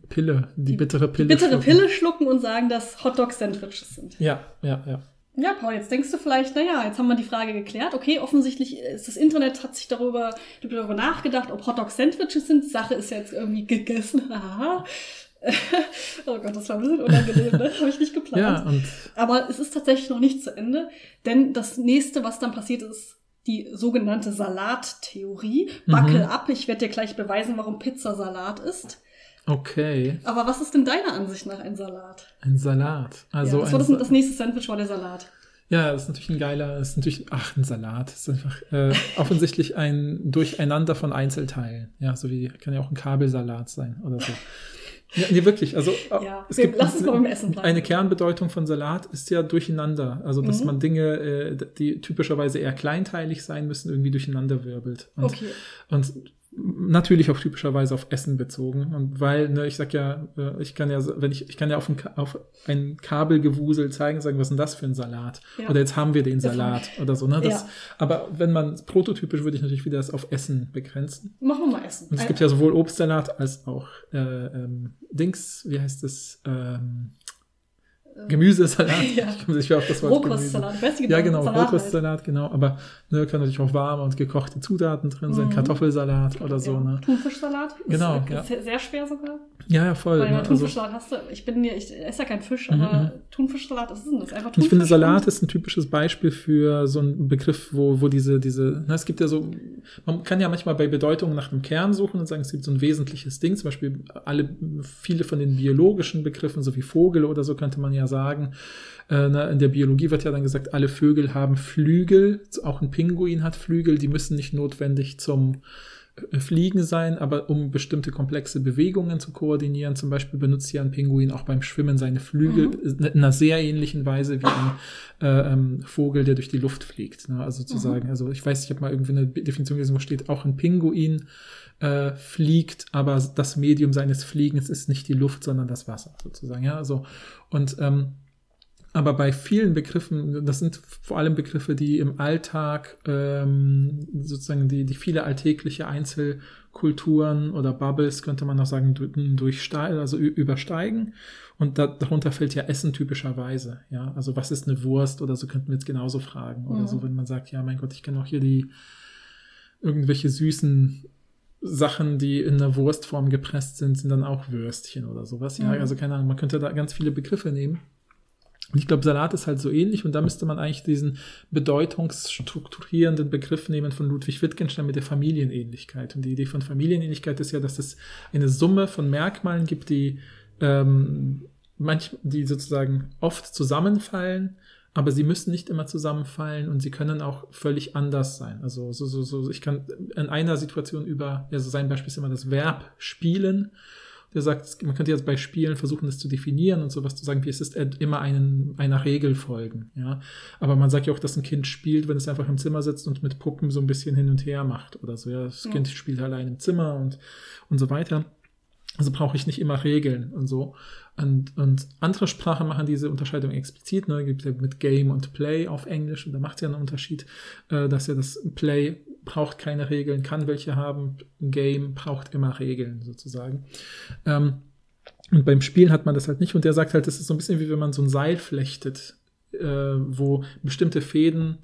Pille, die, die bittere Pille. Die bittere schlucken. Pille schlucken und sagen, dass Hotdog-Sandwiches sind. Ja, ja, ja. Ja, Paul, jetzt denkst du vielleicht, naja, jetzt haben wir die Frage geklärt. Okay, offensichtlich ist das Internet hat sich darüber, darüber nachgedacht, ob Hotdog Sandwiches sind. Sache ist jetzt irgendwie gegessen. Haha. oh Gott, das war ein bisschen unangenehm, ne? Habe ich nicht geplant. Ja, und Aber es ist tatsächlich noch nicht zu Ende, denn das nächste, was dann passiert ist, die sogenannte Salattheorie. Backel mhm. ab, ich werde dir gleich beweisen, warum Pizza Salat ist. Okay. Aber was ist denn deiner Ansicht nach ein Salat? Ein Salat. Also ja, das, war das, das nächste Sandwich war der Salat. Ja, das ist natürlich ein geiler, das ist natürlich, ach, ein Salat. Das ist einfach äh, offensichtlich ein Durcheinander von Einzelteilen. Ja, so wie, kann ja auch ein Kabelsalat sein oder so. Ja, nee, wirklich. Also ja, es gibt lass uns noch im Essen bleiben. Eine Kernbedeutung von Salat ist ja durcheinander. Also dass mhm. man Dinge, äh, die typischerweise eher kleinteilig sein müssen, irgendwie durcheinander wirbelt. Und, okay. Und natürlich auch typischerweise auf Essen bezogen. Und weil, ne, ich sag ja, äh, ich kann ja, wenn ich, ich kann ja auf ein, auf ein Kabelgewusel zeigen, sagen, was ist denn das für ein Salat? Ja. Oder jetzt haben wir den Salat oder so, ne? Das, ja. Aber wenn man prototypisch würde ich natürlich wieder das auf Essen begrenzen. Machen wir mal Essen. Und es gibt ja sowohl Obstsalat als auch äh, ähm, Dings, wie heißt das? Ähm, Gemüsesalat. Ja. Ich komme nicht auf das Wort Rohkostsalat. Gemüse. Ja, genau, Rohkostsalat, genau. Aber ne, kann natürlich auch warme und gekochte Zutaten drin sein. Mhm. Kartoffelsalat oder so. Ja. Ne? Thunfischsalat. Genau. Ist ja. sehr schwer sogar. Ja, ja, voll. Weil ne, Thunfischsalat hast du, ich bin ja, ich esse ja kein Fisch, mhm, aber mhm. Thunfischsalat, was ist denn das? Einfach Thunfisch. Ich finde, Salat ist ein typisches Beispiel für so einen Begriff, wo, wo diese, diese, na, es gibt ja so, man kann ja manchmal bei Bedeutungen nach einem Kern suchen und sagen, es gibt so ein wesentliches Ding, zum Beispiel alle, viele von den biologischen Begriffen, so wie Vogel oder so, könnte man ja sagen, in der Biologie wird ja dann gesagt, alle Vögel haben Flügel, auch ein Pinguin hat Flügel, die müssen nicht notwendig zum äh, Fliegen sein, aber um bestimmte komplexe Bewegungen zu koordinieren, zum Beispiel benutzt ja ein Pinguin auch beim Schwimmen seine Flügel mhm. in einer sehr ähnlichen Weise wie ein äh, ähm, Vogel, der durch die Luft fliegt. Ne? Also zu mhm. also ich weiß, ich habe mal irgendwie eine Definition gelesen, wo steht, auch ein Pinguin äh, fliegt, aber das Medium seines Fliegens ist nicht die Luft, sondern das Wasser sozusagen. Ja, also und ähm, aber bei vielen Begriffen, das sind vor allem Begriffe, die im Alltag ähm, sozusagen die, die viele alltägliche Einzelkulturen oder Bubbles, könnte man auch sagen, durchsteigen, also übersteigen. Und da, darunter fällt ja Essen typischerweise. Ja, also was ist eine Wurst oder so könnten wir jetzt genauso fragen. Oder mhm. so, wenn man sagt, ja, mein Gott, ich kenne auch hier die irgendwelche süßen Sachen, die in einer Wurstform gepresst sind, sind dann auch Würstchen oder sowas. Ja, mhm. also keine Ahnung, man könnte da ganz viele Begriffe nehmen. Ich glaube, Salat ist halt so ähnlich und da müsste man eigentlich diesen bedeutungsstrukturierenden Begriff nehmen von Ludwig Wittgenstein mit der Familienähnlichkeit. Und die Idee von Familienähnlichkeit ist ja, dass es eine Summe von Merkmalen gibt, die, ähm, manch, die sozusagen oft zusammenfallen, aber sie müssen nicht immer zusammenfallen und sie können auch völlig anders sein. Also so, so, so, ich kann in einer Situation über, also sein Beispiel ist immer das Verb spielen der sagt, man könnte jetzt bei Spielen versuchen, das zu definieren und sowas zu sagen, wie es ist immer einen, einer Regel folgen, ja. Aber man sagt ja auch, dass ein Kind spielt, wenn es einfach im Zimmer sitzt und mit Puppen so ein bisschen hin und her macht oder so, ja. Das ja. Kind spielt allein im Zimmer und, und so weiter. Also brauche ich nicht immer Regeln und so. Und, und andere Sprachen machen diese Unterscheidung explizit. Ne? Gibt ja mit Game und Play auf Englisch und da macht es ja einen Unterschied, äh, dass ja das Play braucht keine Regeln, kann welche haben. Ein Game braucht immer Regeln sozusagen. Ähm, und beim Spielen hat man das halt nicht. Und der sagt halt, das ist so ein bisschen wie wenn man so ein Seil flechtet, äh, wo bestimmte Fäden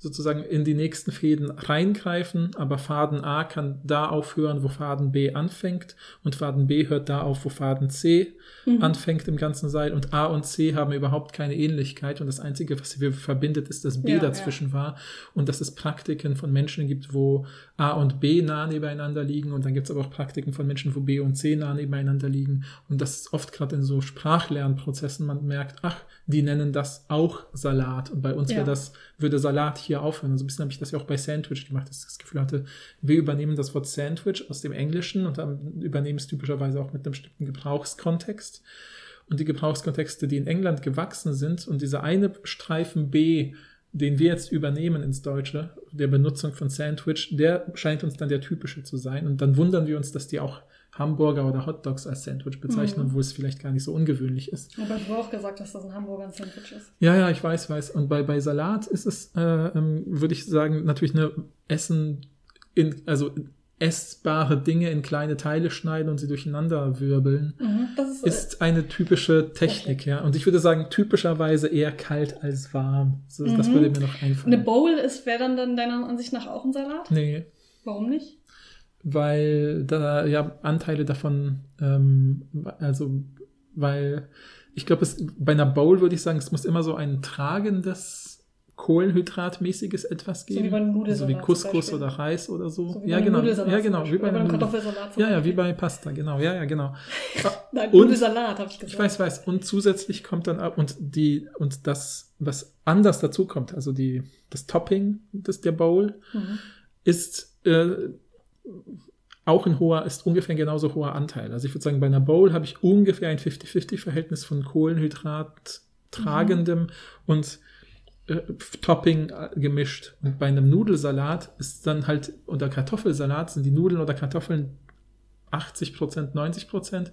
sozusagen in die nächsten Fäden reingreifen, aber Faden A kann da aufhören, wo Faden B anfängt und Faden B hört da auf, wo Faden C mhm. anfängt im ganzen Seil und A und C haben überhaupt keine Ähnlichkeit und das Einzige, was sie verbindet, ist, dass B ja, dazwischen ja. war und dass es Praktiken von Menschen gibt, wo A und B nah nebeneinander liegen und dann gibt es aber auch Praktiken von Menschen, wo B und C nah nebeneinander liegen und das ist oft gerade in so Sprachlernprozessen, man merkt, ach, die nennen das auch Salat und bei uns ja. wäre das, würde Salat hier aufhören. Also ein bisschen habe ich das ja auch bei Sandwich gemacht, dass ich das Gefühl hatte, wir übernehmen das Wort Sandwich aus dem Englischen und dann übernehmen es typischerweise auch mit einem bestimmten Gebrauchskontext. und die Gebrauchskontexte, die in England gewachsen sind und dieser eine Streifen B, den wir jetzt übernehmen ins Deutsche, der Benutzung von Sandwich, der scheint uns dann der typische zu sein. Und dann wundern wir uns, dass die auch Hamburger oder Hotdogs als Sandwich bezeichnen, Mhm. obwohl es vielleicht gar nicht so ungewöhnlich ist. Aber du auch gesagt, dass das ein Hamburger ein Sandwich ist. Ja, ja, ich weiß, weiß. Und bei, bei Salat ist es, äh, ähm, würde ich sagen, natürlich eine Essen in, also essbare Dinge in kleine Teile schneiden und sie durcheinander wirbeln, Mhm. Das ist, ist eine typische Technik, ja. Und ich würde sagen, typischerweise eher kalt als warm. So, Das Mhm. würde mir noch eine einfallen. Bowl ist, wäre dann, dann deiner Ansicht nach auch ein Salat? nee, Warum nicht? Weil da ja Anteile davon, ähm, also weil ich glaube, bei einer Bowl würde ich sagen, es muss immer so ein tragendes Kohlenhydratmäßiges etwas So geben. wie bei einem so Nudelsalat wie Couscous oder Reis oder so. So ja, genau. Nudelsalat Ja, genau. Wie bei einem Kartoffelsalat Ja, ja, wie bei Pasta, genau. Ja, ja, genau. Nein, Und- Nudelsalat, habe ich gesagt. Ich weiß, weiß. Und zusätzlich kommt dann auch, und die, und das, was anders dazu kommt, also die, das Topping des, der Bowl, Mhm. ist äh, auch ein hoher, ist ungefähr ein genauso hoher Anteil. Also ich würde sagen, bei einer Bowl habe ich ungefähr ein 50-50-Verhältnis von Kohlenhydrat tragendem und äh, Topping äh, gemischt. Und bei einem Nudelsalat ist dann halt, oder Kartoffelsalat sind die Nudeln oder Kartoffeln 80 Prozent, 90 Prozent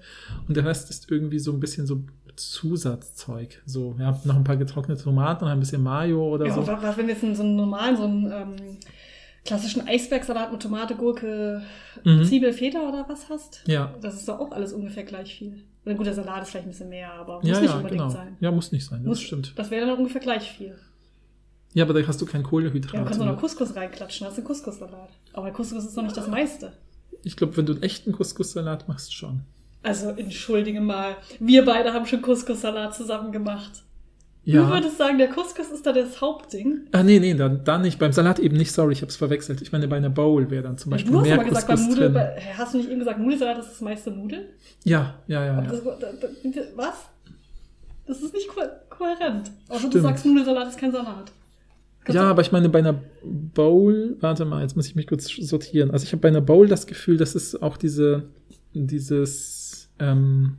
und der Rest ist irgendwie so ein bisschen so Zusatzzeug. So, ja, noch ein paar getrocknete Tomaten und ein bisschen Mayo oder Ja, so. was, wenn wir jetzt so einen normalen, so einen ähm, klassischen Eisbergsalat mit Tomate, Gurke, Mhm. Zwiebel, Feta oder was hast? Ja, Das ist doch auch alles ungefähr gleich viel. Oder gut, der Salat ist vielleicht ein bisschen mehr, aber muss ja, nicht ja, unbedingt genau. sein. Ja, muss nicht sein, das Muss, stimmt. Das wäre dann ungefähr gleich viel. Ja, aber da hast du kein Ja, du Kohlenhydrat. kannst auch noch Couscous reinklatschen, hast du einen Couscous-Salat. Aber Couscous ist noch nicht das meiste. ich glaube, wenn du einen echten Couscous-Salat machst, schon. Also, entschuldige mal, wir beide haben schon Couscous-Salat zusammen gemacht. Du Ja. würdest sagen, der Couscous ist da das Hauptding. Ah, nee, nee, dann, dann nicht. Beim Salat eben nicht, sorry, ich habe es verwechselt. Ich meine, bei einer Bowl wäre dann zum Beispiel du hast mehr aber gesagt, beim Couscous Nudel, drin. bei, hä, hast du nicht eben gesagt, Nudelsalat ist das meiste Nudeln? Ja, ja, ja. Ja. das, da, da, was? Das ist nicht ko kohärent. Außer du sagst, Nudelsalat ist kein Salat. Kannst Ja, du- aber ich meine, bei einer Bowl, warte mal, jetzt muss ich mich kurz sortieren. Also ich habe bei einer Bowl das Gefühl, dass es auch diese, dieses, ähm,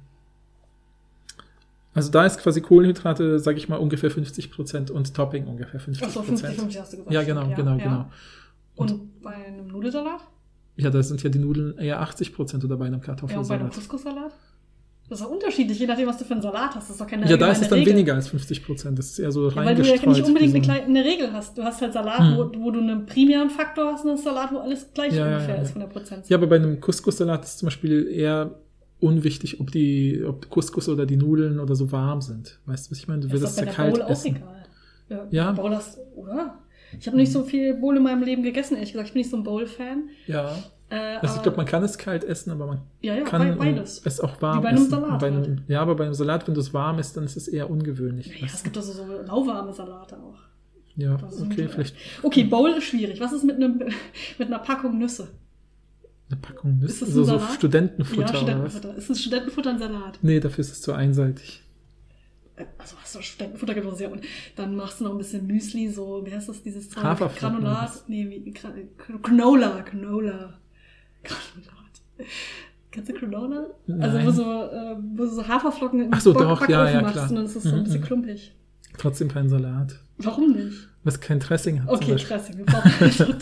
also da ist quasi Kohlenhydrate, sage ich mal, ungefähr 50% und Topping ungefähr 50%. Achso, 50, 50 hast du gesagt. ja, genau, stimmt, genau, ja. genau. Und, bei einem Nudelsalat? Ja, da sind ja die Nudeln eher 80% oder bei einem Ja, und bei einem Kartoffelsalat. Couscous-Salat? Das ist auch unterschiedlich, je nachdem, was du für einen Salat hast. Das ist doch keine Ja, da ist es dann Regel. weniger als 50%. Das ist eher so Ja, weil du ja nicht unbedingt eine, so kleine, eine Regel hast. Du hast halt Salat, Hm. wo, wo du einen primären Faktor hast und einen Salat, wo alles gleich Ja, ja, ungefähr ja, ist ja. von der Prozentzahl. Ja, aber bei einem Couscous-Salat ist zum Beispiel eher unwichtig, ob die, ob Couscous oder die Nudeln oder so warm sind. Weißt du, was ich meine? Du ist willst es bei ja kalt Bowl auch essen. egal. Ja, Ja. Bowl hast, oder? Ich habe nicht so viel Bowl in meinem Leben gegessen, ehrlich gesagt. Ich bin nicht so ein Bowl-Fan. Ja. Äh, Also ich glaube, man kann es kalt essen, aber man ja, ja, kann beides. es auch warm Wie bei einem essen. Salat Bei einem, halt. Ja, aber beim Salat, wenn du es warm isst, dann ist es eher ungewöhnlich. Ja, es gibt also so lauwarme Salate auch. ja okay, vielleicht Okay, Bowl ist schwierig. Was ist mit, einem, mit einer Packung Nüsse? Eine Packung Ist Nüsse, das ein so, so? Studentenfutter ja, oder? Studentenfutter. Ist ein Studentenfutter ein Salat? Nee, dafür ist es zu einseitig. Also hast du Studentenfutter es ja. Und dann machst du noch ein bisschen Müsli, so, wie heißt das, dieses Zeug? Haferflocken Granulat? Nee, wie, Granola, Granola. Granulat. Kennst du Granola? Also wo so, äh, wo so Haferflocken in Ach so, Back- doch, Backofen ja, ja, machst klar. und dann ist es so ein Mhm, bisschen mhm. klumpig. Trotzdem kein Salat. Warum nicht? Was kein Dressing hat. Okay. Dressing. Wir brauchen Dressing.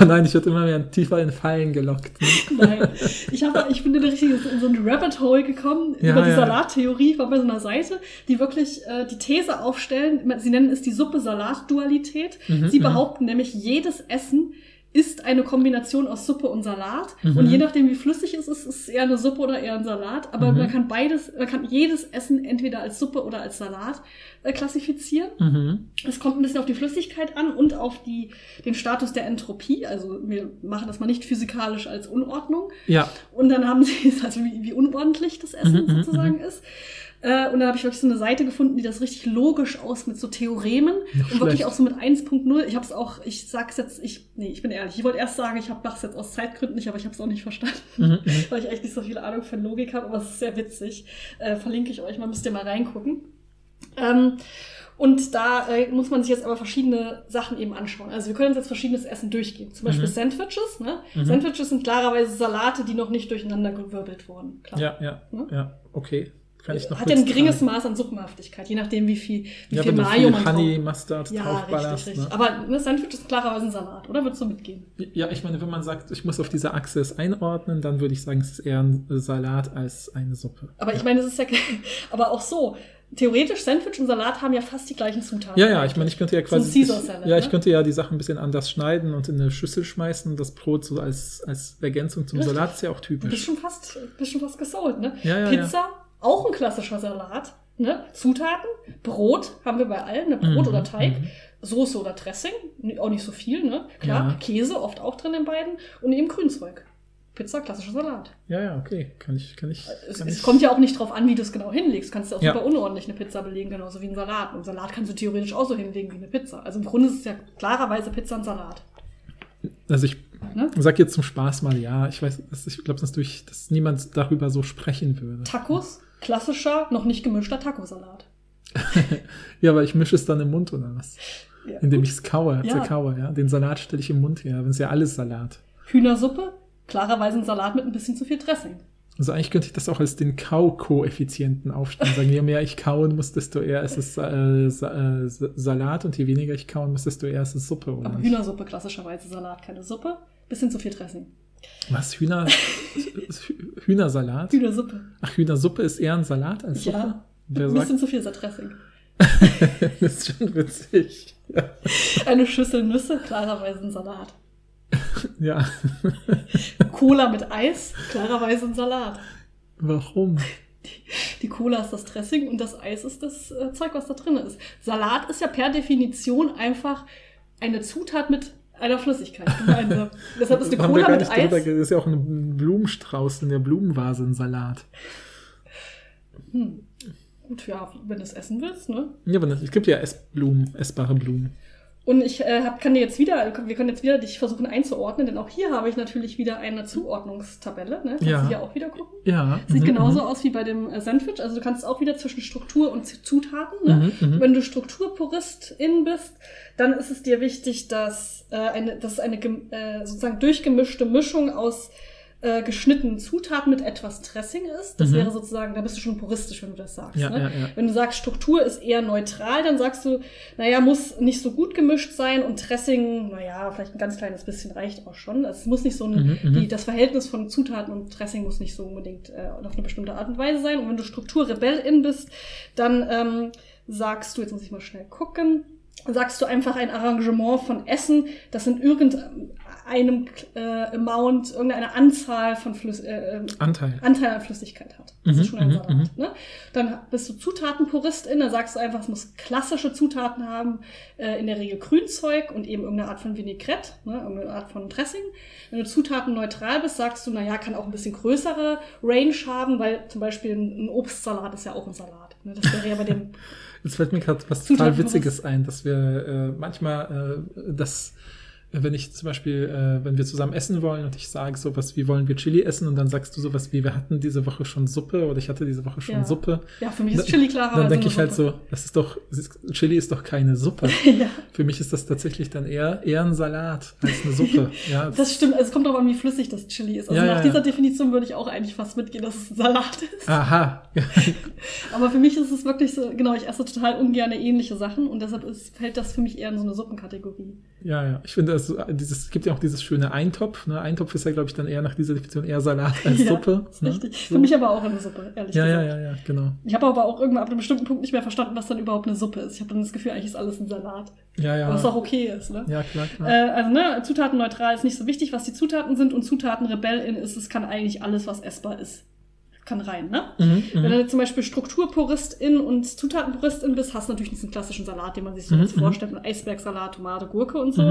Oh nein, ich werde immer mehr tiefer in Fallen gelockt. Nein. Ich, hab, ich bin in, richtig in so ein Rabbit Hole gekommen Ja, über die ja. Salattheorie. Ich war bei so einer Seite, die wirklich äh, die These aufstellen. Sie nennen es die Suppe-Salat-Dualität. Mhm, Sie mhm. behaupten nämlich, jedes Essen ist eine Kombination aus Suppe und Salat. Mhm. Und je nachdem, wie flüssig es ist, ist es eher eine Suppe oder eher ein Salat. Aber Mhm. man kann beides, man kann jedes Essen entweder als Suppe oder als Salat äh, klassifizieren. Mhm. Es kommt ein bisschen auf die Flüssigkeit an und auf die, den Status der Entropie. Also wir machen das mal nicht physikalisch als Unordnung. Ja, Und dann haben sie es, also wie, wie unordentlich das Essen Mhm, mhm, sozusagen ist. Äh, und dann habe ich wirklich so eine Seite gefunden, die das richtig logisch aus mit so Theoremen Nicht und wirklich schlecht. auch so mit 1.0. Ich habe es auch, ich sag's jetzt, ich, nee, ich bin ehrlich, ich wollte erst sagen, ich mache es jetzt aus Zeitgründen nicht, aber ich habe es auch nicht verstanden, Mhm, mhm. weil ich echt nicht so viel Ahnung von Logik habe, aber es ist sehr witzig. Äh, verlinke ich euch mal, müsst ihr mal reingucken. Ähm, und da äh, muss man sich jetzt aber verschiedene Sachen eben anschauen. Also wir können uns jetzt verschiedenes Essen durchgehen. Zum Beispiel Mhm. Sandwiches. Ne? Mhm. Sandwiches sind klarerweise Salate, die noch nicht durcheinander gewirbelt wurden. Klar. ja, ja, Ne? ja, okay. Kann ich noch hat ja ein geringes fragen. Maß an Suppenhaftigkeit, je nachdem, wie viel, wie Ja, viel Mayo man Honey, Mustard Ja, richtig, richtig. Ne? Aber ein Sandwich ist klarerweise ein Salat, oder? Würdest du mitgehen? Ja, ich meine, wenn man sagt, ich muss auf dieser Achse es einordnen, dann würde ich sagen, es ist eher ein Salat als eine Suppe. Aber ich meine, es ist ja, aber auch so. Theoretisch, Sandwich und Salat haben ja fast die gleichen Zutaten. Ja, ja, ich meine, ich könnte ja quasi. Ich, ja, ich ne? könnte ja die Sachen ein bisschen anders schneiden und in eine Schüssel schmeißen und das Brot so als, als Ergänzung zum Richtig. Salat ist ja auch Du bist typisch. schon fast, bist schon fast gesold, ne? Ja, ja, Pizza, auch ein klassischer Salat. Ne? Zutaten, Brot haben wir bei allen, ne? Brot Mhm, oder Teig, mhm. Soße oder Dressing, auch nicht so viel, ne? Klar, Ja. Käse oft auch drin in beiden und eben Grünzeug. Pizza, klassischer Salat. Ja, ja, okay. Kann ich, kann ich. Es, Kann es ich kommt ja auch nicht drauf an, wie du es genau hinlegst. Du kannst ja auch Ja. super unordentlich eine Pizza belegen, genauso wie ein Salat. Und einen Salat kannst du theoretisch auch so hinlegen wie eine Pizza. Also im Grunde ist es ja klarerweise Pizza und Salat. also ich Ne? sag jetzt zum Spaß mal ja. Ich weiß, ich glaube, dass, durch, dass niemand darüber so sprechen würde. Tacos, klassischer, noch nicht gemischter Tacosalat. Ja, aber ich mische es dann im Mund oder was? Ja, Indem ich es kaue, Ja. zerkaue, ja. Den Salat stelle ich im Mund her. Das ist ja alles Salat. Hühnersuppe, klarerweise ein Salat mit ein bisschen zu viel Dressing. Also eigentlich könnte ich das auch als den Kau-Koeffizienten aufstellen. Sagen, je mehr ich kauen muss, desto eher ist es äh, Sa äh, Sa- Salat und je weniger ich kauen muss, desto eher ist es Suppe. Oder Aber? Hühnersuppe klassischerweise Salat, keine Suppe. Bisschen zu viel Dressing. Was? Hühner, Hühnersalat? Hühnersuppe. Ach, Hühnersuppe ist eher ein Salat als Suppe? Ja. Wer Ein sagt, bisschen zu viel Dressing. das ist schon witzig. Ja. Eine Schüssel Nüsse, klarerweise ein Salat. ja. Cola mit Eis, klarerweise ein Salat. Warum? Die Cola ist das Dressing und das Eis ist das äh, Zeug, was da drin ist. Salat ist ja per Definition einfach eine Zutat mit einer Flüssigkeit gemeinsam. Deshalb ist eine Haben Cola mit drüber Eis. Das ist ja auch ein Blumenstrauß in der Blumenvase, ein Salat. Hm. Gut, ja, wenn du es essen willst, ne? Ja, aber das- es gibt ja Essblumen, essbare Blumen. Und ich äh, hab, kann dir jetzt wieder, wir können jetzt wieder dich versuchen einzuordnen, denn auch hier habe ich natürlich wieder eine Zuordnungstabelle. Ne? Kannst Ja. du hier auch wieder gucken. Ja. Sieht mhm, genauso mhm. aus wie bei dem äh, Sandwich. Also du kannst auch wieder zwischen Struktur und Zutaten. Ne? Mhm, mhm. Wenn du Strukturpuristin bist, dann ist es dir wichtig, dass äh, eine, dass es eine äh, sozusagen durchgemischte Mischung aus äh, geschnittenen Zutaten mit etwas Dressing ist. Das Mhm. wäre sozusagen, da bist du schon puristisch, wenn du das sagst. Ja, ne? ja, ja. Wenn du sagst, Struktur ist eher neutral, dann sagst du, naja, muss nicht so gut gemischt sein und Dressing, naja, vielleicht ein ganz kleines bisschen reicht auch schon. Es muss nicht so ein, Mhm, mhm. die, das Verhältnis von Zutaten und Dressing muss nicht so unbedingt äh, auf eine bestimmte Art und Weise sein. Und wenn du Strukturrebellin bist, dann ähm, sagst du, jetzt muss ich mal schnell gucken, sagst du einfach ein Arrangement von Essen, das in irgendeinem äh, Amount, irgendeine Anzahl von Flüss, äh, ähm, Anteil. Anteil an Flüssigkeit hat. Das Mhm, ist schon ein mhm, Salat. mhm. Ne? Dann bist du Zutatenpuristin, dann sagst du einfach, es muss klassische Zutaten haben, äh, in der Regel Grünzeug und eben irgendeine Art von Vinaigrette, ne? irgendeine Art von Dressing. Wenn du zutatenneutral bist, sagst du, naja, kann auch ein bisschen größere Range haben, weil zum Beispiel ein, ein Obstsalat ist ja auch ein Salat. Ne? Das wäre ja bei dem Jetzt fällt mir gerade was total Witziges ein, dass wir äh, manchmal äh, das, wenn ich zum Beispiel, äh, wenn wir zusammen essen wollen und ich sage sowas, wie wollen wir Chili essen und dann sagst du sowas wie, wir hatten diese Woche schon Suppe oder ich hatte diese Woche schon Ja. Suppe. Ja, für mich ist Chili klarerweise Dann denke ich halt so, das ist doch, Chili ist doch keine Suppe. ja, Für mich ist das tatsächlich dann eher, eher ein Salat als eine Suppe. Ja, das stimmt. Also es kommt auch an, wie flüssig das Chili ist. Also Ja, nach dieser. Definition würde ich auch eigentlich fast mitgehen, dass es ein Salat ist. Aha. Aber für mich ist es wirklich so, genau, ich esse total ungern ähnliche Sachen und deshalb ist, fällt das für mich eher in so eine Suppenkategorie. Ja, ja. Ich finde, es dieses, es gibt ja auch dieses schöne Eintopf. Ne? Eintopf ist ja, glaube ich, dann eher nach dieser Definition eher Salat als Ja, Suppe. Ne? richtig. So. Für mich aber auch eine Suppe, ehrlich Ja, ja, gesagt. ja, ja, genau. Ich habe aber auch irgendwann ab einem bestimmten Punkt nicht mehr verstanden, was dann überhaupt eine Suppe ist. Ich habe dann das Gefühl, eigentlich ist alles ein Salat. Ja, ja. Was auch okay ist, ne? Ja, klar, klar. Äh, also, ne, Zutatenneutral ist nicht so wichtig, was die Zutaten sind und Zutatenrebellin ist, es kann eigentlich alles, was essbar ist. Kann rein, ne? Mhm, Wenn mhm. du jetzt zum Beispiel Strukturpuristin und Zutatenpuristin bist, hast du natürlich diesen klassischen Salat, den man sich so Mhm, jetzt mhm. vorstellt, mit Eisbergsalat, Tomate, Gurke und so.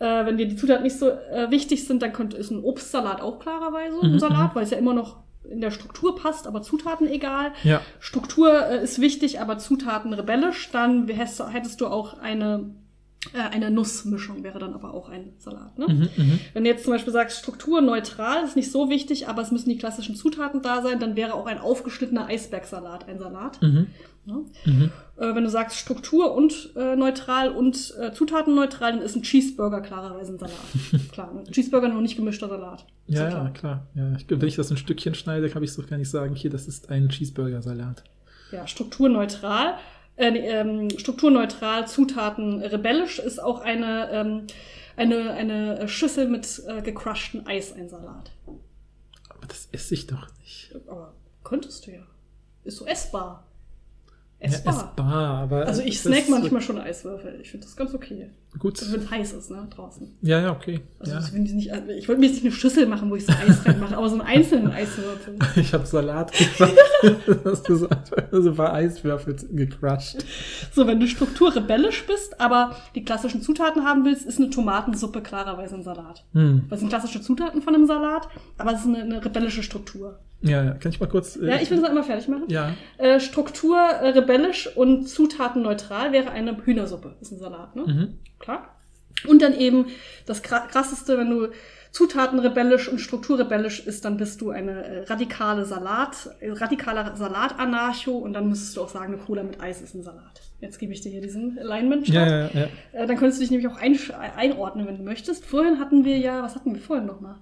Äh, wenn dir die Zutaten nicht so äh, wichtig sind, dann könnte, ist ein Obstsalat auch klarerweise ein Salat, weil es ja immer noch in der Struktur passt, aber Zutaten egal. Ja. Struktur äh, ist wichtig, aber Zutaten rebellisch. Dann du- hättest du auch eine, äh, eine Nussmischung, wäre dann aber auch ein Salat. Ne? Mhm, mhm. Wenn du jetzt zum Beispiel sagst, Struktur neutral ist nicht so wichtig, aber es müssen die klassischen Zutaten da sein, dann wäre auch ein aufgeschnittener Eisbergsalat ein Salat. Mhm. Ne? Mhm. Äh, wenn du sagst Struktur und äh, neutral und äh, Zutaten neutral, dann ist ein Cheeseburger klarerweise ein Salat. klar, ein Cheeseburger nur nicht gemischter Salat. Ist Ja, klar. ja, klar. Ja, ich, wenn ich das ein Stückchen schneide, kann ich so gar nicht sagen, hier, das ist ein Cheeseburger-Salat. Ja, strukturneutral. Äh, ähm, strukturneutral, Zutaten rebellisch ist auch eine, ähm, eine, eine Schüssel mit äh, gecrushtem Eis ein Salat. Aber das esse ich doch nicht. Aber könntest du ja. Ist so essbar. Ja, Essbar. essbar, aber. also ich das snack ist manchmal schon Eiswürfel. Ich finde das ganz okay. Gut. Also wenn es heiß ist, ne, draußen. Ja, ja, okay. Also ja. das ich nicht, ich wollte mir jetzt nicht eine Schüssel machen, wo ich so Eis reinmache, aber so einen einzelnen Eiswürfel. Ich habe Salat gemacht. Hast du so also ein paar Eiswürfel gecrushed. So, wenn du Struktur rebellisch bist, aber die klassischen Zutaten haben willst, ist eine Tomatensuppe klarerweise ein Salat. Hm. Das sind klassische Zutaten von einem Salat, aber es ist eine, eine rebellische Struktur. Ja, ja. Kann ich mal kurz. äh, Ja, ich will es einmal fertig machen. Ja. Äh, Struktur äh, rebellisch und Zutaten neutral wäre eine Hühnersuppe. Ist ein Salat, ne? Mhm. Klar. Und dann eben das Kra- krasseste, wenn du Zutaten rebellisch und Struktur rebellisch ist, dann bist du eine äh, radikale Salat, äh, radikaler Salatanarcho und dann müsstest du auch sagen, eine Cola mit Eis ist ein Salat. Jetzt gebe ich dir hier diesen Alignment. Ja, ja, ja. Äh, dann könntest du dich nämlich auch einsch- einordnen, wenn du möchtest. Vorhin hatten wir ja, was hatten wir vorhin nochmal?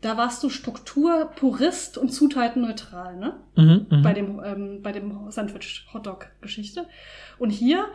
Da warst du Struktur, Purist und Zutaten neutral, ne? Mhm, mhm. Bei dem, ähm, bei dem Sandwich-Hotdog-Geschichte. Und hier